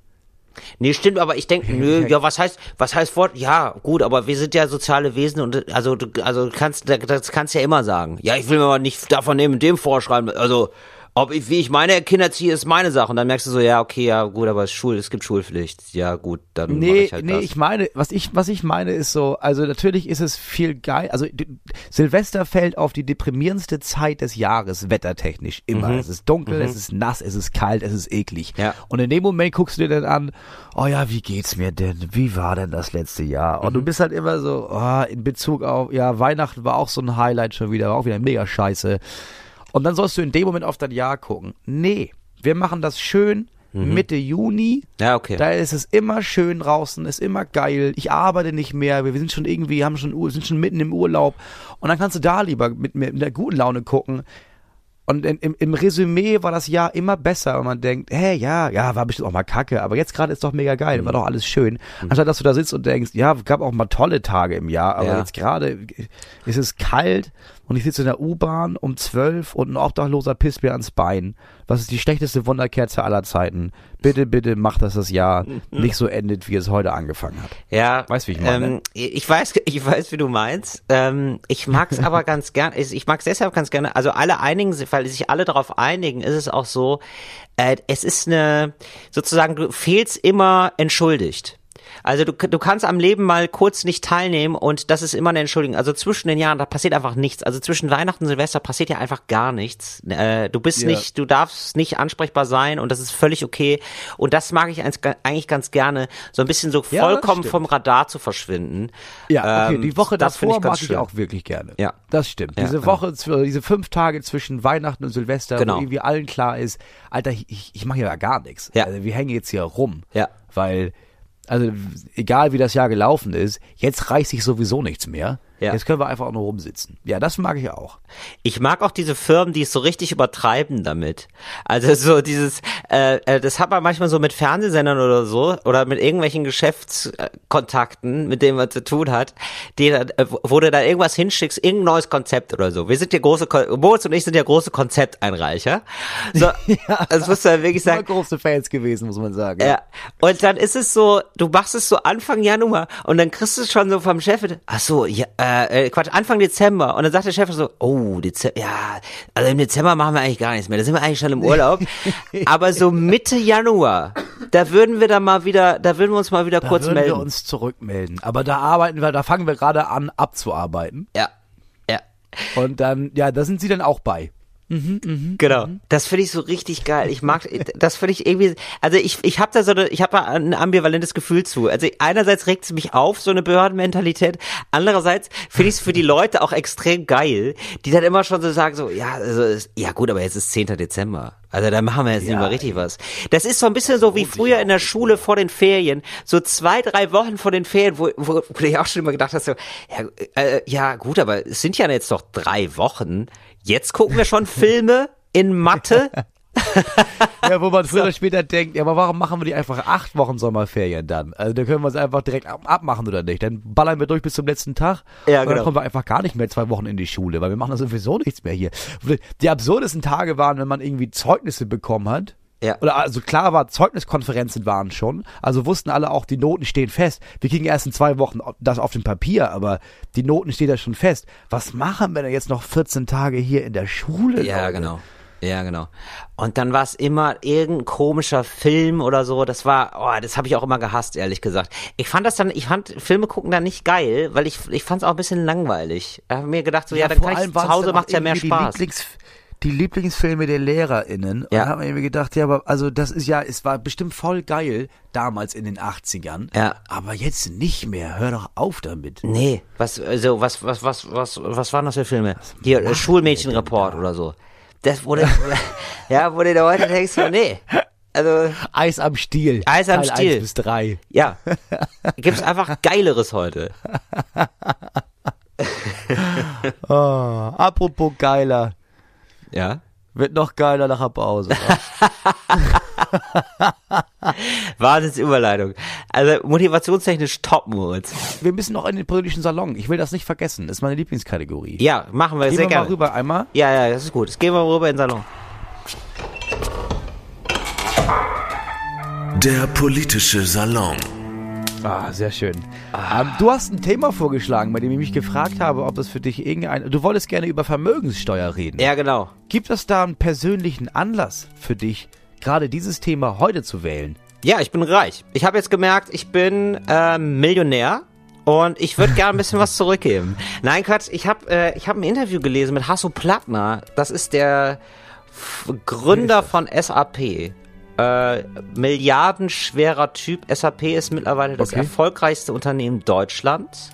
S5: Nee, stimmt, aber ich denke, nö, ja, was heißt, was heißt Wort? Ja, gut, aber wir sind ja soziale Wesen und also du, also kannst, das kannst ja immer sagen. Ja, ich will mir aber nicht davon nehmen, dem vorschreiben. Also, ob ich, wie ich meine Kinder ziehe, ist meine Sache. Und dann merkst du so, ja, okay, ja, gut, aber es, ist Schul, es gibt Schulpflicht. Ja, gut, dann
S4: Nee,
S5: ich halt
S4: nee,
S5: das.
S4: ich meine, was ich, was ich meine ist so, also natürlich ist es viel geil, also Silvester fällt auf die deprimierendste Zeit des Jahres, wettertechnisch, immer. Es ist dunkel, es ist nass, es ist kalt, es ist eklig.
S5: Ja.
S4: Und in dem Moment guckst du dir dann an, oh ja, wie geht's mir denn? Wie war denn das letzte Jahr? Und du bist halt immer so, oh, in Bezug auf, ja, Weihnachten war auch so ein Highlight schon wieder, war auch wieder mega scheiße. Und dann sollst du in dem Moment auf dein Jahr gucken. Nee, wir machen das schön Mitte Juni.
S5: Ja, okay.
S4: Da ist es immer schön draußen, ist immer geil. Ich arbeite nicht mehr. Wir sind schon irgendwie, haben schon, sind schon mitten im Urlaub. Und dann kannst du da lieber mit, mit, mit der guten Laune gucken. Und in, im, im Resümee war das Jahr immer besser, und man denkt, hey, ja, ja, war bestimmt auch mal kacke, aber jetzt gerade ist doch mega geil,
S5: Mhm.
S4: war doch alles schön. Anstatt dass du da sitzt und denkst, ja, gab auch mal tolle Tage im Jahr, aber
S5: Ja.
S4: jetzt gerade ist es kalt und ich sitze in der U-Bahn um zwölf und ein Obdachloser pisst mir ans Bein. Was ist die schlechteste Wunderkerze aller Zeiten? Bitte, bitte mach, dass das Jahr nicht so endet, wie es heute angefangen hat.
S5: Ja,
S4: Weißt, wie ich meine?
S5: Ähm, ich weiß, ich weiß, wie du meinst. Ähm, ich mag's aber ganz gern. Ich ich mag's deshalb ganz gerne. Also alle einigen, sich- weil sich alle darauf einigen, ist es auch so. Äh, es ist eine sozusagen du fehlst immer entschuldigt. Also du, du kannst am Leben mal kurz nicht teilnehmen und das ist immer eine Entschuldigung. Also zwischen den Jahren, da passiert einfach nichts. Also zwischen Weihnachten und Silvester passiert ja einfach gar nichts. Äh, du bist
S4: Ja.
S5: nicht, du darfst nicht ansprechbar sein und das ist völlig okay. Und das mag ich eigentlich ganz gerne, so ein bisschen so
S4: Ja,
S5: vollkommen
S4: stimmt.
S5: vom Radar zu verschwinden.
S4: Ja, okay,
S5: Ähm,
S4: die Woche
S5: das find
S4: davor
S5: ganz
S4: mag ich
S5: schön.
S4: auch wirklich gerne.
S5: Ja.
S4: Das stimmt.
S5: Ja,
S4: diese
S5: genau.
S4: Woche, zw- diese fünf Tage zwischen Weihnachten und Silvester,
S5: Genau.
S4: wo irgendwie allen klar ist, Alter, ich, ich, ich mache ja gar nichts.
S5: Ja.
S4: Also wir hängen jetzt hier rum.
S5: Ja.
S4: Weil, also egal wie das Jahr gelaufen ist, jetzt reicht sich sowieso nichts mehr.
S5: Ja.
S4: Jetzt können wir einfach auch nur rumsitzen. Ja, das mag ich auch.
S5: Ich mag auch diese Firmen, die es so richtig übertreiben damit. Also so dieses, äh, äh, das hat man manchmal so mit Fernsehsendern oder so oder mit irgendwelchen Geschäftskontakten, mit denen man zu tun hat, die dann, äh, wo du da irgendwas hinschickst, irgendein neues Konzept oder so. Wir sind ja große, Kon- Moritz und ich sind ja große Konzepteinreicher. So, das musst du ja wirklich sagen.
S4: große Fans gewesen, muss man sagen.
S5: Ja. Und dann ist es so, du machst es so Anfang Januar und dann kriegst du es schon so vom Chef, ach so, ja, äh, äh, Quatsch, Anfang Dezember. Und dann sagt der Chef so, oh, Dezember, ja, also im Dezember machen wir eigentlich gar nichts mehr, da sind wir eigentlich schon im Urlaub. Aber so Mitte Januar, da würden wir dann mal wieder, da würden wir uns mal wieder
S4: Da
S5: kurz
S4: würden
S5: melden.
S4: wir uns zurückmelden. Aber da arbeiten wir, da fangen wir gerade an abzuarbeiten.
S5: ja, ja.
S4: Und dann, ja, da sind sie dann auch bei.
S5: Genau. Das finde ich so richtig geil. Ich mag, das finde ich irgendwie, also ich, ich habe da so eine, ich habe da ein ambivalentes Gefühl zu. Also einerseits regt es mich auf, so eine Behördenmentalität. Andererseits finde ich es für die Leute auch extrem geil, die dann immer schon so sagen so, ja, also, ja gut, aber jetzt ist 10. Dezember. Also da machen wir jetzt nicht mal richtig was. Das ist so ein bisschen so wie früher in der Schule vor den Ferien, so zwei, drei Wochen vor den Ferien, wo, wo, wo du ja auch schon immer gedacht hast, so, ja, äh, ja gut, aber es sind ja jetzt noch drei Wochen. Jetzt gucken wir schon Filme in Mathe.
S4: Ja, wo man früher oder später denkt, ja, aber warum machen wir die einfach acht Wochen Sommerferien dann? Also da können wir es einfach direkt ab abmachen oder nicht. Dann ballern wir durch bis zum letzten Tag
S5: Ja,
S4: und
S5: genau.
S4: dann kommen wir einfach gar nicht mehr zwei Wochen in die Schule, weil wir machen sowieso nichts mehr hier. Die absurdesten Tage waren, wenn man irgendwie Zeugnisse bekommen hat.
S5: Ja.
S4: Oder also klar war, Zeugniskonferenzen waren schon. Also wussten alle auch, die Noten stehen fest. Wir kriegen erst in zwei Wochen das auf dem Papier, aber die Noten stehen da schon fest. Was machen wir denn jetzt noch 14 Tage hier in der Schule?
S5: Ja,
S4: Leute?
S5: genau. Ja, genau. Und dann war es immer irgendein komischer Film oder so. Das war, oh, das habe ich auch immer gehasst, ehrlich gesagt. Ich fand das dann, ich fand Filme gucken dann nicht geil, weil ich, ich fand es auch ein bisschen langweilig. Ich habe mir gedacht, so, ja, dann
S4: vor
S5: kann ich zu Hause
S4: dann auch
S5: ja mehr Spaß.
S4: Die, Lieblings, die Lieblingsfilme der LehrerInnen. Und
S5: Ja.
S4: da haben wir mir gedacht, ja, aber also das ist ja, es war bestimmt voll geil damals in den 80ern.
S5: Ja.
S4: Aber jetzt nicht mehr. Hör doch auf damit.
S5: Nee, was, also, was, was, was, was, was waren das für Filme? Hier, äh, Schulmädchenreport oder so. Das wurde, ja, du da heute denkst, nee. Also,
S4: Eis am Stiel.
S5: Eis am
S4: Teil
S5: Stiel.
S4: 1 bis 3.
S5: ja. Gibt's einfach Geileres heute.
S4: Oh, apropos geiler.
S5: Ja.
S4: Wird noch geiler nach der Pause.
S5: Wahnsinnsüberleitung. Also motivationstechnisch top, Moritz.
S4: wir müssen noch in den politischen Salon. Ich will das nicht vergessen. Das ist meine Lieblingskategorie.
S5: Ja, machen wir
S4: Gehen
S5: sehr
S4: wir
S5: gerne.
S4: mal rüber einmal.
S5: Ja, ja, das ist gut. Jetzt gehen wir rüber in den Salon.
S3: Der politische Salon.
S4: Ah, sehr schön. Ähm, du hast ein Thema vorgeschlagen, bei dem ich mich gefragt habe, ob das für dich irgendein... Du wolltest gerne über Vermögenssteuer reden.
S5: Ja, genau.
S4: Gibt es da einen persönlichen Anlass für dich, gerade dieses Thema heute zu wählen?
S5: Ja, ich bin reich. Ich habe jetzt gemerkt, ich bin äh, Millionär. Und ich würde gerne ein bisschen was zurückgeben. Nein, Quatsch, ich habe äh, ich hab ein Interview gelesen mit Hasso Plattner. Das ist der F Gründer von SAP. Äh, milliardenschwerer Typ. SAP ist mittlerweile das
S4: Okay.
S5: erfolgreichste Unternehmen Deutschlands.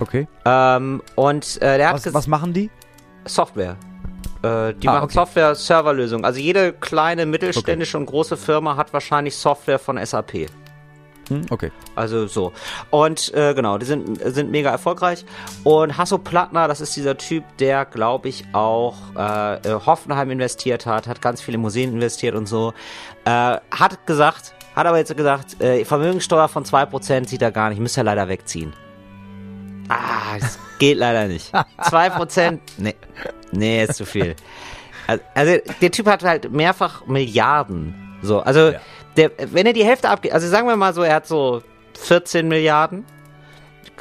S4: Okay.
S5: Ähm, und äh, der hat
S4: Was, machen die?
S5: Software. Äh, die
S4: Ah,
S5: machen
S4: okay.
S5: Software-Serverlösungen. Also jede kleine, mittelständische und große Firma hat wahrscheinlich Software von SAP.
S4: Hm, okay.
S5: Also so. Und äh, genau, die sind, sind mega erfolgreich. Und Hasso Plattner, das ist dieser Typ, der, glaube ich, auch äh, äh, Hoffenheim investiert hat, hat ganz viele Museen investiert und so. Äh, hat gesagt, hat aber jetzt gesagt, äh, Vermögenssteuer von 2% sieht er gar nicht, müsste er leider wegziehen. Ah, das geht leider nicht. 2%? Nee. Nee, ist zu viel. Also, also der Typ hat halt mehrfach Milliarden. So, also
S4: Ja.
S5: Der, wenn er die Hälfte abgeht, also sagen wir mal so, er hat so 14 Milliarden.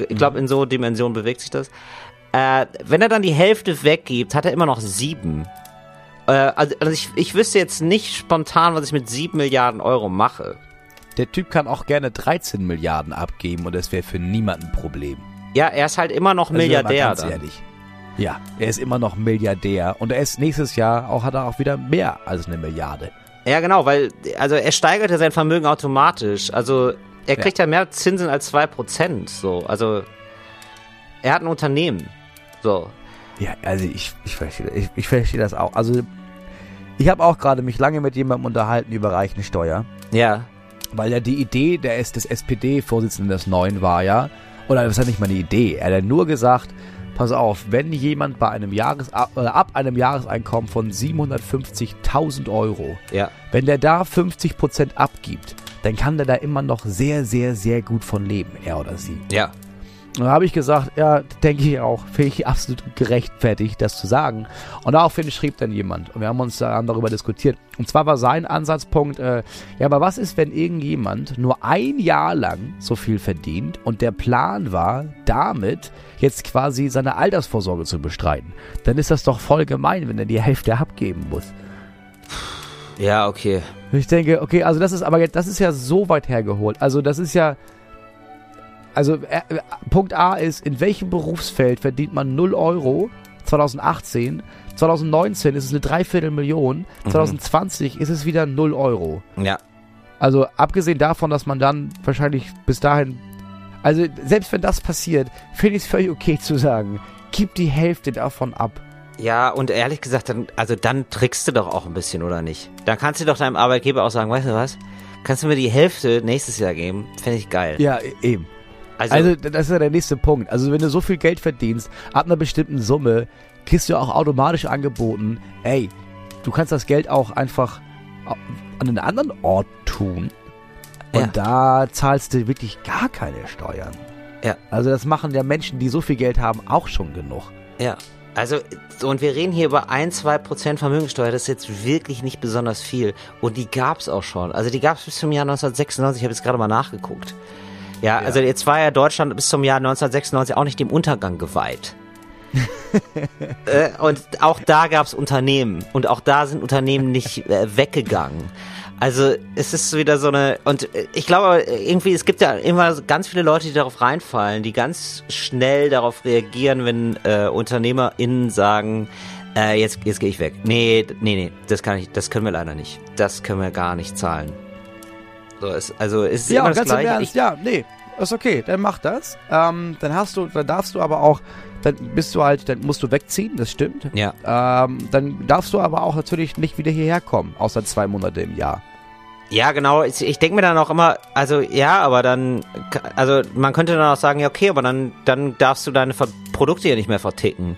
S5: Ich glaube, in so Dimensionen bewegt sich das. Äh, wenn er dann die Hälfte weggibt, hat er immer noch sieben. Äh, also also ich, ich wüsste jetzt nicht spontan, was ich mit sieben Milliarden Euro mache.
S4: der Typ kann auch gerne 13 Milliarden abgeben und das wäre für niemanden ein Problem.
S5: Ja, er ist halt immer noch
S4: Also,
S5: Milliardär
S4: ganz
S5: dann.
S4: ehrlich. Ja, er ist immer noch Milliardär und er ist nächstes Jahr auch hat er auch wieder mehr als eine Milliarde.
S5: Ja, genau, weil, also er steigert ja sein Vermögen automatisch. Also er kriegt ja, mehr Zinsen als 2%. So, also er hat ein Unternehmen. So.
S4: Ja, also ich, ich verstehe ich, ich verstehe das auch. Also ich habe auch gerade mich lange mit jemandem unterhalten über Reichensteuer,
S5: Ja.
S4: weil ja die Idee der, des SPD-Vorsitzenden des Neuen war ja, oder das ist nicht meine Idee, er hat ja nur gesagt, pass auf, wenn jemand bei einem Jahres ab einem Jahreseinkommen von 750.000 Euro,
S5: Ja.
S4: wenn der da 50% abgibt, dann kann der da immer noch sehr, sehr, sehr gut von leben, er oder sie.
S5: Ja.
S4: Und da habe ich gesagt, ja, denke ich auch, finde ich absolut gerechtfertigt, das zu sagen. Und daraufhin schrieb dann jemand und wir haben uns dann darüber diskutiert. Und zwar war sein Ansatzpunkt, äh, ja, aber was ist, wenn irgendjemand nur ein Jahr lang so viel verdient und der Plan war, damit jetzt quasi seine Altersvorsorge zu bestreiten? Dann ist das doch voll gemein, wenn er die Hälfte abgeben muss.
S5: Ja, okay.
S4: Ich denke, okay, also das ist aber jetzt- das ist ja so weit hergeholt. Also das ist ja also äh, äh, Punkt A ist, in welchem Berufsfeld verdient man 0 Euro 2018? 2019 ist es eine Dreiviertelmillion, 2020 ist es wieder 0 Euro.
S5: Ja.
S4: Also abgesehen davon, dass man dann wahrscheinlich bis dahin, also selbst wenn das passiert, finde ich es völlig okay zu sagen, gib die Hälfte davon ab.
S5: Ja, und ehrlich gesagt, dann, also dann trickst du doch auch ein bisschen, oder nicht? Dann kannst du doch deinem Arbeitgeber auch sagen, weißt du was? Kannst du mir die Hälfte nächstes Jahr geben? Fände ich geil.
S4: Ja, e- eben.
S5: Also,
S4: Also, das ist ja der nächste Punkt. Also, wenn du so viel Geld verdienst, ab einer bestimmten Summe, kriegst du auch automatisch angeboten, ey, du kannst das Geld auch einfach an einen anderen Ort tun. Und
S5: Ja.
S4: da zahlst du wirklich gar keine Steuern.
S5: Ja.
S4: Also, das machen ja Menschen, die so viel Geld haben, auch schon genug.
S5: ja. Also, so, und wir reden hier über ein, zwei Prozent Vermögensteuer. Das ist jetzt wirklich nicht besonders viel. Und die gab's auch schon. Also, die gab's bis zum Jahr 1996. Ich habe jetzt gerade mal nachgeguckt. Ja, also jetzt war ja Deutschland bis zum Jahr 1996 auch nicht dem Untergang geweiht. äh, und auch da gab's Unternehmen. Und auch da sind Unternehmen nicht äh, weggegangen. Also es ist wieder so eine und äh, ich glaube irgendwie es gibt ja immer ganz viele Leute, die darauf reinfallen, die ganz schnell darauf reagieren, wenn äh, UnternehmerInnen sagen, äh, jetzt jetzt gehe ich weg. Nee, nee, nee, das kann ich, das können wir leider nicht. Das können wir gar nicht zahlen. So es also es ist
S4: Ja,
S5: immer das
S4: ganz im
S5: gleiche.
S4: Ernst,
S5: Ich,
S4: ja, nee, ist okay, dann mach das. Ähm, dann hast du, dann darfst du aber auch, dann bist du halt, dann musst du wegziehen, das stimmt.
S5: ja.
S4: Ähm, dann darfst du aber auch natürlich nicht wieder hierher kommen, außer zwei Monate im Jahr.
S5: Ja, genau. Ich, ich denke mir dann auch immer, also ja, aber dann, also man könnte dann auch sagen, ja, okay, aber dann, dann darfst du deine Ver Produkte ja nicht mehr verticken.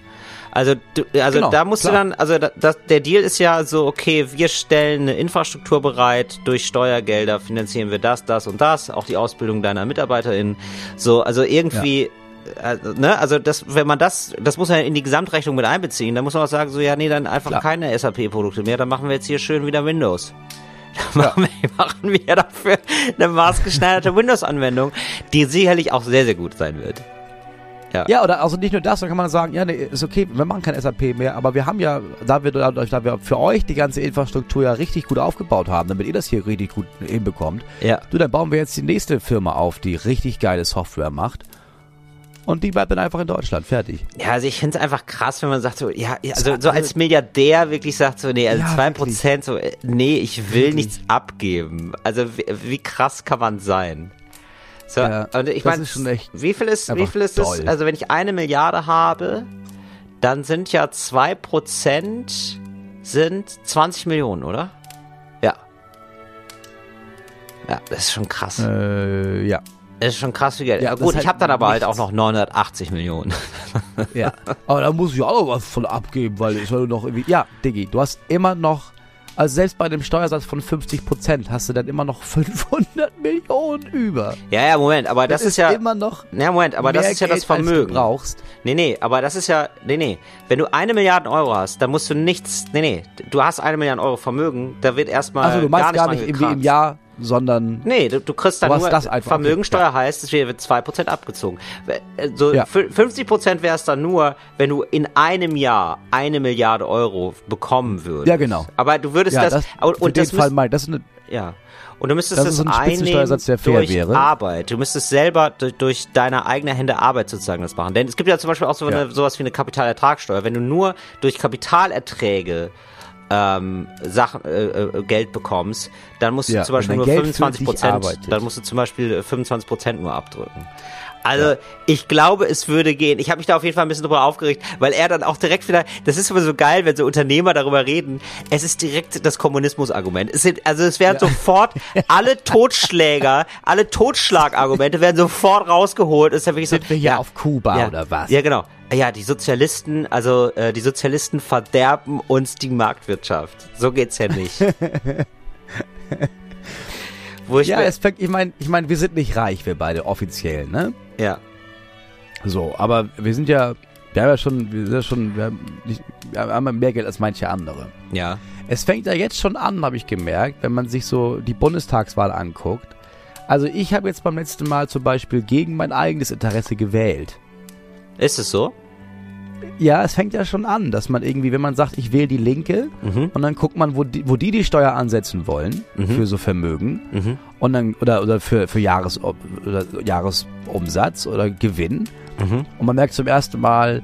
S5: Also, du, also
S4: Genau,
S5: da musst
S4: klar.
S5: du dann, also da, das, der Deal ist ja so, okay, wir stellen eine Infrastruktur bereit, durch Steuergelder finanzieren wir das, das und das, auch die Ausbildung deiner MitarbeiterInnen. So, also irgendwie, also, ne, also das, wenn man das, das muss man in die Gesamtrechnung mit einbeziehen, dann muss man auch sagen, so, ja, nee, dann einfach
S4: Klar.
S5: keine SAP-Produkte mehr, dann machen wir jetzt hier schön wieder Windows. Dann machen, wir, machen wir dafür eine maßgeschneiderte Windows-Anwendung, die sicherlich auch sehr, sehr gut sein wird.
S4: Ja, oder also nicht nur das, dann kann man sagen, ja, nee, ist okay, wir machen kein SAP mehr, aber wir haben ja, da wir, dadurch, da wir für euch die ganze Infrastruktur ja richtig gut aufgebaut haben, damit ihr das hier richtig gut hinbekommt,
S5: Ja.
S4: du, dann bauen wir jetzt die nächste Firma auf, die richtig geile Software macht. Und die bleibt dann einfach in Deutschland, fertig.
S5: Ja, also ich finde es einfach krass, wenn man sagt so, ja, ja, also so als Milliardär wirklich sagt so, nee, also
S4: Ja,
S5: zwei Prozent, so, äh, nee, ich will
S4: Wirklich.
S5: nichts abgeben. Also wie, wie krass kann man sein? So,
S4: Ja,
S5: und ich
S4: das
S5: meine,
S4: ist schon echt
S5: wie viel ist, wie viel ist
S4: toll.
S5: es? Also wenn ich eine Milliarde habe, dann sind ja zwei Prozent sind 20 Millionen, oder? Ja. Ja, das ist schon krass.
S4: Äh, ja.
S5: Das ist schon krass wie Geld.
S4: Ja,
S5: gut, ich
S4: halt
S5: habe dann aber halt
S4: nichts.
S5: auch noch 980 Millionen.
S4: Ja. Aber da muss ich auch noch was von abgeben, weil ich soll noch irgendwie. Ja, Diggi, du hast immer noch. Also selbst bei einem Steuersatz von 50% hast du dann immer noch 500 Millionen über.
S5: Ja, ja, Moment, aber das, ist, ja.
S4: immer noch.
S5: Na, Moment, aber das ist ja das
S4: Geld,
S5: Vermögen.
S4: Brauchst.
S5: Nee, nee, aber das ist ja. Nee, nee. Wenn du eine Milliarde Euro hast, dann musst du nichts. Nee, nee. Du hast eine Milliarde Euro Vermögen, da wird erstmal.
S4: Also du meinst
S5: gar
S4: gar
S5: nicht,
S4: nicht
S5: dran
S4: irgendwie im. Jahr, sondern.
S5: Nee, du, du kriegst dann nur
S4: das einfach, okay,
S5: Vermögensteuer heißt, es wird 2% abgezogen. Äh, So
S4: Ja.
S5: fü- 50% wäre es dann nur, wenn du in einem Jahr eine Milliarde Euro bekommen würdest.
S4: Ja, genau.
S5: Aber du würdest
S4: Ja,
S5: das,
S4: das,
S5: und, und das
S4: Fall mein, das ist eine,
S5: Ja. Und du müsstest
S4: Das
S5: das,
S4: ein
S5: einnehmen
S4: der fair
S5: durch
S4: wäre.
S5: Arbeit. Du müsstest selber durch, durch deine eigene Hände Arbeit sozusagen das machen. Denn es gibt ja zum Beispiel auch so
S4: Ja.
S5: eine, sowas wie eine Kapitalertragssteuer. Wenn du nur durch Kapitalerträge ähm, Sachen, äh, äh, Geld bekommst, dann musst du
S4: Ja,
S5: zum Beispiel nur
S4: dein Geld für
S5: 25
S4: dich
S5: Prozent, dann musst du zum Beispiel äh, 25 Prozent nur abdrücken. Also ich glaube, es würde gehen. Ich habe mich da auf jeden Fall ein bisschen drüber aufgeregt, weil er dann auch direkt wieder, das ist immer so geil, wenn so Unternehmer darüber reden. Es ist direkt das Kommunismus-Argument. Es sind, also es werden sofort alle Totschläger, alle Totschlagargumente werden sofort rausgeholt. Es ist ja wirklich so,
S4: Sind wir hier auf Kuba
S5: ja,
S4: oder was?
S5: Ja, genau. Ja, die Sozialisten, also äh, die Sozialisten verderben uns die Marktwirtschaft. So geht's ja nicht. Wo ich
S4: Ja, es fängt, ich meine, ich mein, wir sind nicht reich, wir beide offiziell, ne?
S5: Ja.
S4: So, aber wir sind ja, wir haben ja schon, wir sind ja schon, wir haben, nicht, wir haben mehr Geld als manche andere.
S5: Ja.
S4: Es fängt ja jetzt schon an, habe ich gemerkt, wenn man sich so die Bundestagswahl anguckt. Also ich habe jetzt beim letzten Mal zum Beispiel gegen mein eigenes Interesse gewählt.
S5: Ist es so?
S4: Ja, es fängt ja schon an, dass man irgendwie, wenn man sagt, ich wähle die Linke
S5: Mhm.
S4: und dann guckt man, wo die, wo die die Steuer ansetzen wollen für so Vermögen
S5: Mhm.
S4: und dann oder oder für für Jahres oder Jahresumsatz oder Gewinn
S5: Mhm.
S4: und man merkt zum ersten Mal,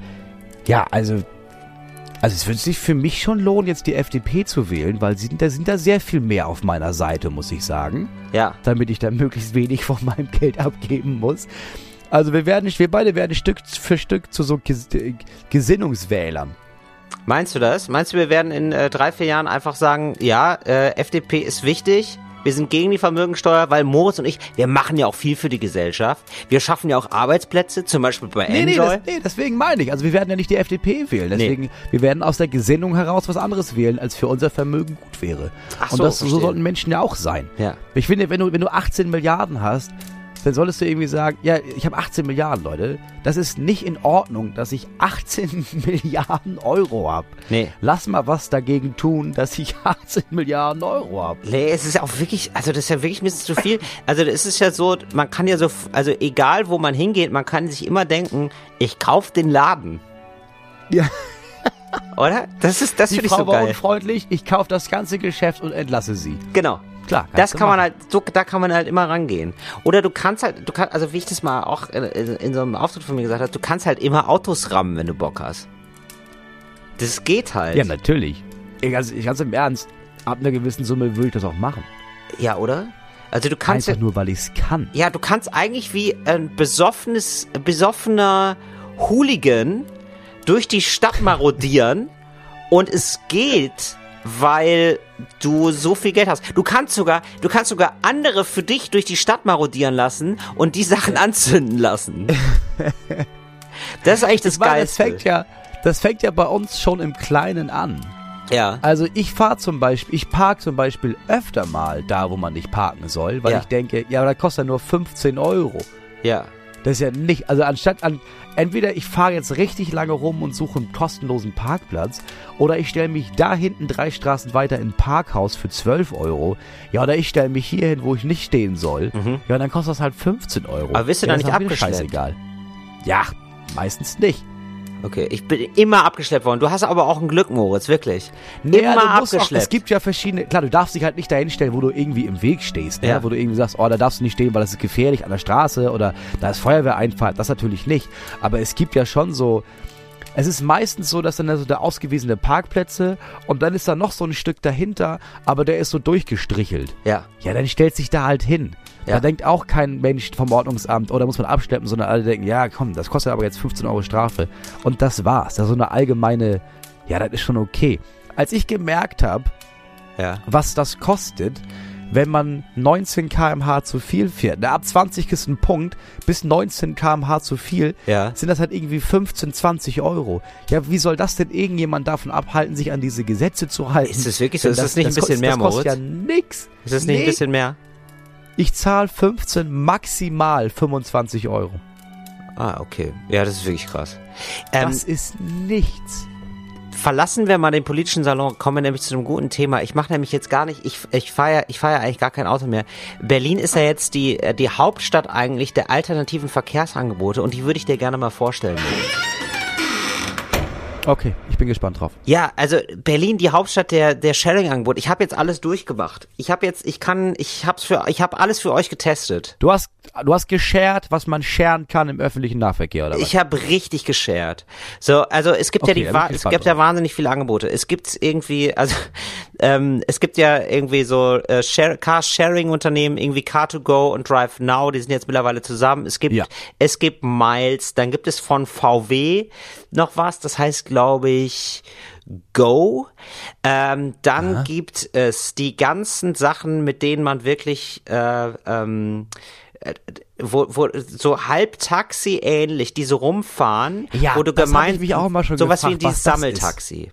S4: ja, also also es würde sich für mich schon lohnen, jetzt die FDP zu wählen, weil sie da sind da sehr viel mehr auf meiner Seite, muss ich sagen,
S5: Ja.
S4: damit ich da möglichst wenig von meinem Geld abgeben muss. Also wir werden, wir beide werden Stück für Stück zu so Ges Gesinnungswählern.
S5: Meinst du das? Meinst du, wir werden in äh, drei, vier Jahren einfach sagen, ja, äh, FDP ist wichtig, wir sind gegen die Vermögensteuer, weil Moritz und ich, wir machen ja auch viel für die Gesellschaft. Wir schaffen ja auch Arbeitsplätze, zum Beispiel bei
S4: Nee, nee,
S5: Enjoy.
S4: das, nee, deswegen meine ich. Also wir werden ja nicht die FDP wählen. Deswegen, wir werden aus der Gesinnung heraus was anderes wählen, als für unser Vermögen gut wäre.
S5: Ach
S4: Und
S5: so,
S4: das, so sollten Menschen ja auch sein.
S5: Ja.
S4: Ich finde, wenn du, wenn du 18 Milliarden hast, dann solltest du irgendwie sagen, ja, ich habe 18 Milliarden, Leute. Das ist nicht in Ordnung, dass ich 18 Milliarden Euro habe.
S5: Nee.
S4: Lass mal was dagegen tun, dass ich 18 Milliarden Euro habe.
S5: Nee, es ist ja auch wirklich, also das ist ja wirklich ein bisschen zu viel. Also es ist ja so, man kann ja so, also egal wo man hingeht, man kann sich immer denken, ich kauf den Laden.
S4: Ja.
S5: Oder? Das ist, das
S4: Die
S5: finde ich
S4: Frau
S5: so
S4: war
S5: geil.
S4: unfreundlich, ich kaufe das ganze Geschäft und entlasse sie.
S5: Genau.
S4: Klar.
S5: Das kann man
S4: machen.
S5: halt, so, da kann man halt immer rangehen. Oder du kannst halt, du kannst, also wie ich das mal auch in, in, in so einem Auftritt von mir gesagt habe, du kannst halt immer Autos rammen, wenn du Bock hast. Das geht halt.
S4: Ja, natürlich. Ich, ganz, ich ganz im Ernst, ab einer gewissen Summe würde ich das auch machen.
S5: Ja, oder? Also du kannst
S4: Einfach
S5: ja,
S4: nur, weil ich es kann.
S5: ja, du kannst eigentlich wie ein besoffenes, besoffener Hooligan durch die Stadt marodieren und es geht, weil du so viel Geld hast. Du kannst sogar, du kannst sogar andere für dich durch die Stadt marodieren lassen und die Sachen anzünden lassen. Das ist eigentlich das
S4: das
S5: Geilste.
S4: fängt ja, das fängt ja bei uns schon im Kleinen an.
S5: ja.
S4: Also ich fahre zum Beispiel, ich park zum Beispiel öfter mal da, wo man nicht parken soll, weil
S5: Ja.
S4: ich denke, ja, aber das kostet ja nur 15 Euro.
S5: Ja.
S4: Das ist ja nicht, also anstatt an, entweder ich fahre jetzt richtig lange rum und suche einen kostenlosen Parkplatz oder ich stelle mich da hinten drei Straßen weiter in ein Parkhaus für 12 Euro. Ja, oder ich stelle mich hier hin, wo ich nicht stehen soll. Ja, und dann kostet das halt 15 Euro.
S5: Mhm. Aber wirst du
S4: ja,
S5: da nicht abgeschleppt?
S4: Scheißegal. Ja, meistens nicht.
S5: Okay, ich bin immer abgeschleppt worden. Du hast aber auch ein Glück, Moritz, wirklich.
S4: Ja,
S5: Immer
S4: du musst auch,
S5: abgeschleppt.
S4: es gibt ja verschiedene, klar, du darfst dich halt nicht dahin stellen, wo du irgendwie im Weg stehst, ne?
S5: Ja.
S4: wo du irgendwie sagst, oh, da darfst du nicht stehen, weil das ist gefährlich an der Straße oder da ist Feuerwehreinfahrt, das natürlich nicht. Aber es gibt ja schon so, es ist meistens so, dass dann da so der ausgewiesene Parkplätze und dann ist da noch so ein Stück dahinter, aber der ist so durchgestrichelt.
S5: ja.
S4: Ja, dann stellt sich da halt hin.
S5: Ja.
S4: Da denkt auch kein Mensch vom Ordnungsamt, oder muss man abschleppen, sondern alle denken, ja komm, das kostet aber jetzt 15 Euro Strafe. Und das war's. Das ist so eine allgemeine, ja, das ist schon okay. Als ich gemerkt habe,
S5: Ja.
S4: was das kostet, wenn man 19 km/h zu viel fährt. Na, ab 20 ist ein Punkt, bis 19 km/h zu viel,
S5: Ja.
S4: sind das halt irgendwie 15, 20 Euro. Ja, wie soll das denn irgendjemand davon abhalten, sich an diese Gesetze zu halten?
S5: Ist das wirklich so?
S4: Denn
S5: Ist das nicht ein bisschen mehr,
S4: Das kostet ja
S5: Moritz?
S4: nix.
S5: Ist das nicht ein
S4: Nee.
S5: bisschen mehr?
S4: Ich zahle 15, maximal 25 Euro.
S5: Ah, okay. Ja, das ist wirklich krass. Ähm,
S4: das ist nichts.
S5: Verlassen wir mal den politischen Salon, kommen wir nämlich zu einem guten Thema. Ich mache nämlich jetzt gar nicht, ich, ich fahre ich fahr ja eigentlich gar kein Auto mehr. Berlin ist ja jetzt die, äh, die Hauptstadt eigentlich der alternativen Verkehrsangebote und die würde ich dir gerne mal vorstellen.
S4: Okay, ich bin gespannt drauf.
S5: Ja, also Berlin, die Hauptstadt der der Sharing-Angebot. Ich habe jetzt alles durchgemacht. Ich habe jetzt, ich kann, ich hab's für, ich habe alles für euch getestet.
S4: Du hast, du hast geshared, was man sharen kann im öffentlichen Nahverkehr, oder was?
S5: Ich habe richtig geshared. So, also es gibt ja
S4: Okay,
S5: die,
S4: ich
S5: wa- es gibt ja
S4: drauf.
S5: wahnsinnig viele Angebote. Es gibt irgendwie, also ähm, es gibt ja irgendwie so äh, Share, Car-Sharing-Unternehmen, irgendwie Car2Go und Drive Now, die sind jetzt mittlerweile zusammen. Es gibt,
S4: Ja.
S5: es gibt Miles, dann gibt es von VW noch was, das heißt, glaube ich, Go. Ähm, dann gibt es die ganzen Sachen, mit denen man wirklich äh, ähm, äh, wo, wo so halb Taxi ähnlich, die so rumfahren,
S4: Ja,
S5: wo du
S4: das
S5: gemeint
S4: ich mich auch immer schon
S5: sowas wie
S4: gefragt,
S5: dieses
S4: was das
S5: Sammeltaxi.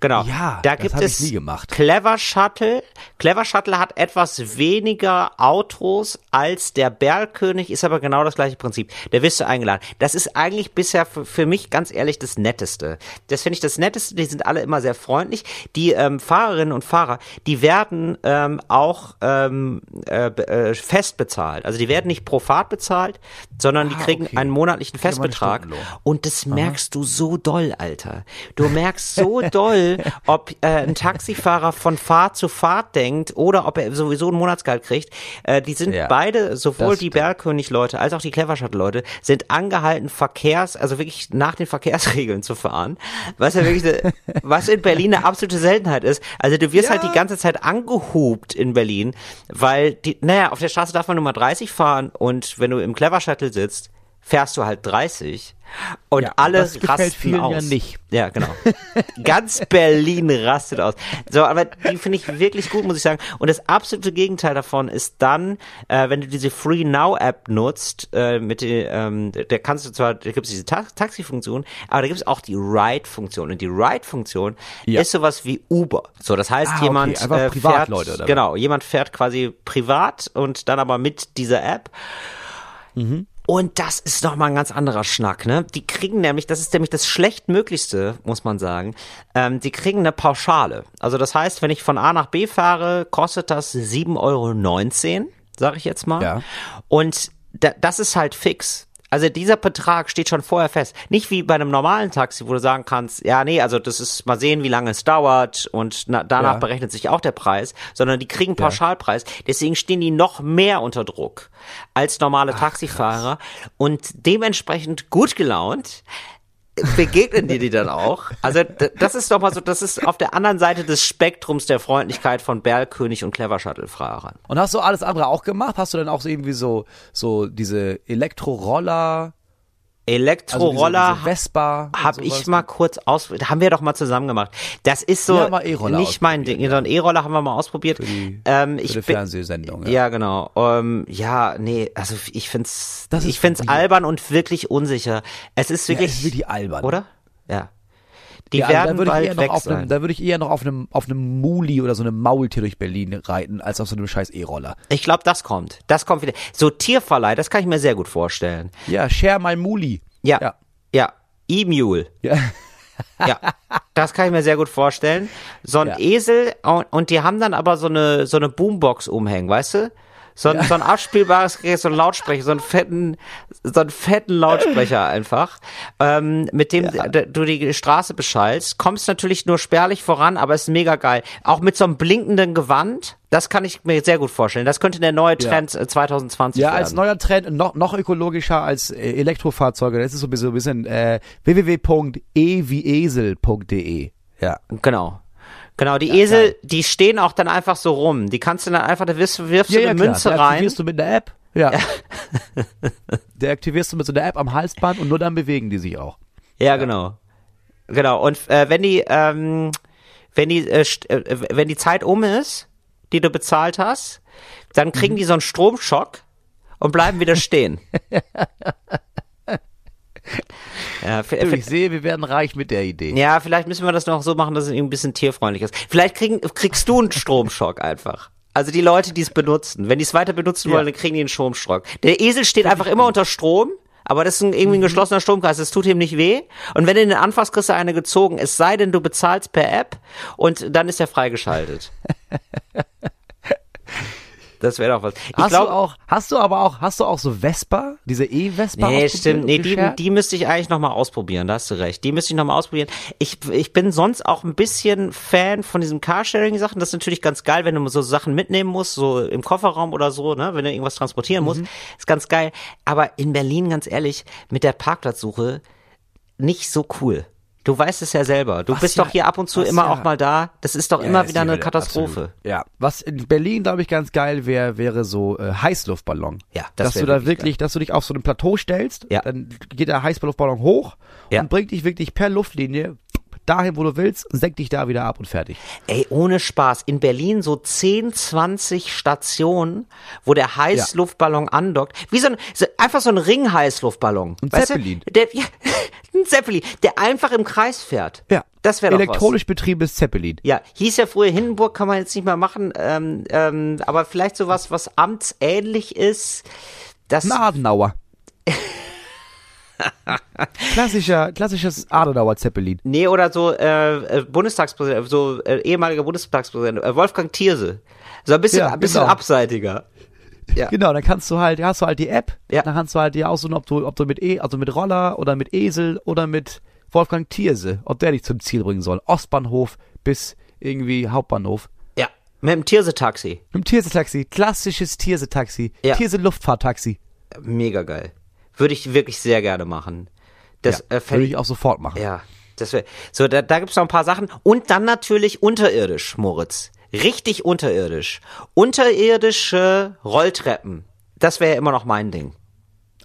S5: Genau.
S4: Ja,
S5: da
S4: das
S5: gibt es
S4: nie gemacht.
S5: Clever Shuttle. Clever Shuttle hat etwas weniger Autos als der Bergkönig, ist aber genau das gleiche Prinzip. Da wirst du eingeladen. Das ist eigentlich bisher für, für mich ganz ehrlich das Netteste. Das finde ich das Netteste. Die sind alle immer sehr freundlich. Die ähm, Fahrerinnen und Fahrer, die werden ähm, auch ähm, äh, äh, fest bezahlt. Also die werden nicht pro Fahrt bezahlt, sondern die
S4: Ah,
S5: kriegen
S4: okay.
S5: einen monatlichen Festbetrag. Und das merkst du so doll, Alter. Du merkst so doll, ob äh, ein Taxifahrer von Fahrt zu Fahrt denkt oder ob er sowieso ein Monatsgehalt kriegt. Äh, die sind
S4: Ja,
S5: beide, sowohl die. Bergkönig-Leute als auch die Clevershot-Leute, sind angehalten, Verkehrs, also wirklich nach den Verkehrsregeln zu fahren. Was ja wirklich, eine, was in Berlin eine absolute Seltenheit ist. Also du wirst halt die ganze Zeit angehupt in Berlin, weil die, naja, auf der Straße darf man nur mal 30 fahren und wenn du im Clever Shuttle sitzt, fährst du halt 30 und
S4: Ja,
S5: alle
S4: das
S5: rasten aus.
S4: ja nicht.
S5: Ja, genau. Ganz Berlin rastet aus. So, aber die finde ich wirklich gut, muss ich sagen. Und das absolute Gegenteil davon ist dann, äh, wenn du diese Free Now App nutzt, äh, mit der, ähm, da kannst du zwar, da gibt es diese Ta Taxi-Funktion, aber da gibt es auch die Ride-Funktion. Und die Ride-Funktion
S4: Ja.
S5: ist sowas wie Uber. So, das heißt,
S4: Ah, okay.
S5: jemand
S4: Einfach
S5: äh,
S4: Privatleute,
S5: fährt,
S4: oder was?
S5: genau, jemand fährt quasi privat und dann aber mit dieser App. Und das ist noch mal ein ganz anderer Schnack, ne? Die kriegen nämlich, das ist nämlich das schlechtmöglichste, muss man sagen. Ähm, die kriegen eine Pauschale. Also das heißt, wenn ich von A nach B fahre, kostet das 7,19 Euro, sag ich jetzt mal.
S4: Ja.
S5: Und da, das ist halt fix. Also dieser Betrag steht schon vorher fest. Nicht wie bei einem normalen Taxi, wo du sagen kannst, ja, nee, also das ist mal sehen, wie lange es dauert und na, danach
S4: Ja.
S5: berechnet sich auch der Preis, sondern die kriegen Pauschalpreis. Deswegen stehen die noch mehr unter Druck als normale Taxifahrer und dementsprechend gut gelaunt begegnen dir die dann auch. Also das ist doch mal so, das ist auf der anderen Seite des Spektrums der Freundlichkeit von Bergkönig und Clever Shuttle Fahrern.
S4: Und hast du alles andere auch gemacht? Hast du dann auch so irgendwie so, so diese Elektroroller,
S5: Elektroroller
S4: diese Vespa? und
S5: Hab
S4: sowas?
S5: ich mal kurz aus, haben wir doch mal zusammen gemacht. Das ist so
S4: mal E-Roller
S5: nicht mein Ding.
S4: ausprobiert,
S5: So ein E-Roller haben wir mal ausprobiert.
S4: die-
S5: ähm,
S4: Für die Fernsehsendung.
S5: ja, genau. Ähm, ja, nee, also ich find's,
S4: Das
S5: ich find's albern und wirklich unsicher. Es ist
S4: Ja,
S5: wirklich,
S4: ist wirklich albern.
S5: oder? Ja. Die
S4: Ja, also
S5: werden
S4: da würde ich eher
S5: bald
S4: noch
S5: weg
S4: auf
S5: sein.
S4: einem, da würde ich eher noch auf einem, auf einem Muli oder so einem Maultier durch Berlin reiten, als auf so einem scheiß E-Roller.
S5: ich glaube, das kommt. Das kommt wieder. So Tierverleih, das kann ich mir sehr gut vorstellen.
S4: Ja, share my Muli.
S5: Ja.
S4: Ja.
S5: Ja. E-Mule.
S4: Ja.
S5: Ja, das kann ich mir sehr gut vorstellen. So ein
S4: Ja.
S5: Esel und, und die haben dann aber so eine so eine Boombox umhängen, weißt du? So ein, so ein abspielbares Gerät, so ein Lautsprecher, so einen fetten, so einen fetten Lautsprecher einfach, ähm, mit dem d- du die Straße beschallst. Kommst natürlich nur spärlich voran, aber ist mega geil. Auch mit so einem blinkenden Gewand, das kann ich mir sehr gut vorstellen. Das könnte der neue Trend äh, 2020
S4: Ja,
S5: werden.
S4: als neuer Trend noch, noch ökologischer als äh, Elektrofahrzeuge. Das ist so ein bisschen, so ein bisschen äh, www.ewiesel.de. Ja.
S5: Genau. Genau, die Esel, die stehen auch dann einfach so rum. Die kannst du dann einfach, da wirfst, wirfst du eine Münze rein.
S4: Deaktivierst du mit einer App. Ja. Deaktivierst du mit so einer App am Halsband und nur dann bewegen die sich auch.
S5: Ja, genau. Genau. Und äh, wenn die, ähm, wenn die, äh, äh, wenn die Zeit um ist, die du bezahlt hast, dann kriegen
S4: Mhm.
S5: die so einen Stromschock und bleiben wieder stehen. ja,
S4: Du, ich sehe, wir werden reich mit der Idee.
S5: ja, vielleicht müssen wir das noch so machen, dass es irgendwie ein bisschen tierfreundlich ist. Vielleicht kriegen, kriegst du einen Stromschock einfach. Also die Leute, die es benutzen. Wenn die es weiter benutzen
S4: Ja.
S5: wollen, dann kriegen die einen Stromschock. Der Esel steht einfach immer unter Strom, aber das ist ein, irgendwie ein geschlossener Stromkreis, das tut ihm nicht weh. Und wenn du den anfasst, kriegst du eine gezogen, es sei denn, du bezahlst per App und dann ist er freigeschaltet. Das wäre doch was. Ich
S4: Hast
S5: glaub,
S4: du auch, hast du aber auch, hast du auch so Vespa, diese E-Vespa?
S5: Nee, stimmt. Nee, die, die müsste ich eigentlich nochmal ausprobieren, da hast du recht. Die müsste ich nochmal ausprobieren. Ich, ich bin sonst auch ein bisschen Fan von diesen Carsharing-Sachen. Das ist natürlich ganz geil, wenn du so Sachen mitnehmen musst, so im Kofferraum oder so, ne, wenn du irgendwas transportieren musst.
S4: Mhm.
S5: Ist ganz geil. Aber in Berlin, ganz ehrlich, mit der Parkplatzsuche nicht so cool. Du weißt es ja selber. Du
S4: Was
S5: bist
S4: ja-
S5: doch hier ab und zu immer
S4: ja-
S5: auch mal da. Das ist doch
S4: Ja,
S5: immer
S4: ist
S5: wieder eine Katastrophe.
S4: absolut. Ja, was in Berlin, glaube ich, ganz geil wäre, wäre so äh, Heißluftballon.
S5: Ja, das
S4: dass du da
S5: wirklich
S4: wirklich, dass du dich auf so einem Plateau stellst,
S5: Ja.
S4: dann geht der Heißluftballon hoch
S5: Ja.
S4: und bringt dich wirklich per Luftlinie dahin, wo du willst, und senkt dich da wieder ab und fertig.
S5: Ey, ohne Spaß. In Berlin so 10, 20 Stationen, wo der Heißluftballon andockt. Wie so ein, einfach so ein Ring-Heißluftballon.
S4: Ein
S5: Weißt
S4: Zeppelin.
S5: Du, der, ja, ein Zeppelin, der einfach im Kreis fährt.
S4: Ja.
S5: Das wäre doch was.
S4: Elektronisch betriebenes Zeppelin.
S5: Ja, hieß ja früher Hindenburg, kann man jetzt nicht mehr machen, ähm, ähm, aber vielleicht sowas, was amtsähnlich ist. Das,
S4: Ein Adenauer. Klassischer, klassisches Adenauer Zeppelin.
S5: nee, oder so, äh, äh, Bundestagspräsident, so, äh, ehemaliger Bundestagspräsident, äh, Wolfgang Thierse. So ein bisschen,
S4: Ja,
S5: ein bisschen
S4: genau.
S5: abseitiger. Ja.
S4: Genau, dann kannst du halt, hast du halt die App,
S5: Ja.
S4: dann kannst du halt dir aussuchen, ob du, ob du mit E, also mit Roller oder mit Esel oder mit Wolfgang Thierse, ob der dich zum Ziel bringen soll. Ostbahnhof bis irgendwie Hauptbahnhof.
S5: Ja, mit dem Thierse-Taxi.
S4: Im Thierse-Taxi, klassisches Thierse-Taxi,
S5: Ja.
S4: Thierse-Luftfahrttaxi.
S5: Mega geil. Würde ich wirklich sehr gerne machen. Das
S4: Ja,
S5: äh,
S4: würde ich auch sofort machen.
S5: Ja, das wäre. So, da, da gibt's noch ein paar Sachen. Und dann natürlich unterirdisch, Moritz. Richtig unterirdisch. Unterirdische Rolltreppen. Das wäre ja immer noch mein Ding.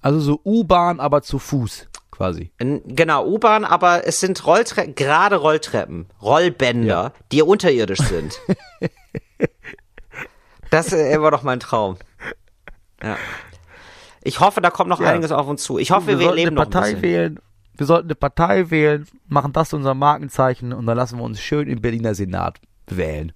S4: Also so U-Bahn, aber zu Fuß quasi.
S5: Genau, U-Bahn, aber es sind Rolltreppen, gerade Rolltreppen, Rollbänder, die unterirdisch sind. das ist immer noch mein Traum. Ja. Ich hoffe, da kommt noch
S4: Ja.
S5: einiges auf uns zu. Ich hoffe, wir,
S4: sollten
S5: leben
S4: eine
S5: noch ein
S4: Partei
S5: bisschen.
S4: wählen. Wir sollten eine Partei wählen, machen das zu unserem Markenzeichen und dann lassen wir uns schön im Berliner Senat wählen.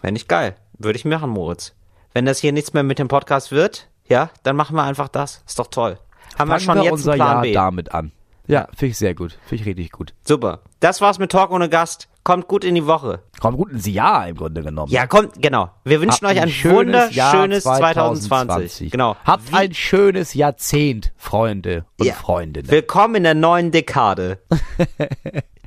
S5: Wäre nicht geil. Würde ich machen, Moritz. Wenn das hier nichts mehr mit dem Podcast wird, ja, dann machen wir einfach das. Ist doch toll. Haben wir
S4: Fangen
S5: schon
S4: wir
S5: jetzt
S4: unser
S5: einen Plan
S4: Jahr
S5: B.
S4: damit an. Ja, finde ich sehr gut. Finde ich richtig gut.
S5: Super. Das war's mit Talk ohne Gast. Kommt gut in die Woche.
S4: Kommt gut ins Jahr im Grunde genommen.
S5: Ja, kommt, genau. Wir wünschen
S4: Habt
S5: euch ein,
S4: schönes Jahr
S5: wunderschönes 2020. Genau.
S4: Habt
S5: Wie-
S4: ein schönes Jahrzehnt, Freunde und
S5: Ja.
S4: Freundinnen.
S5: Willkommen in der neuen Dekade.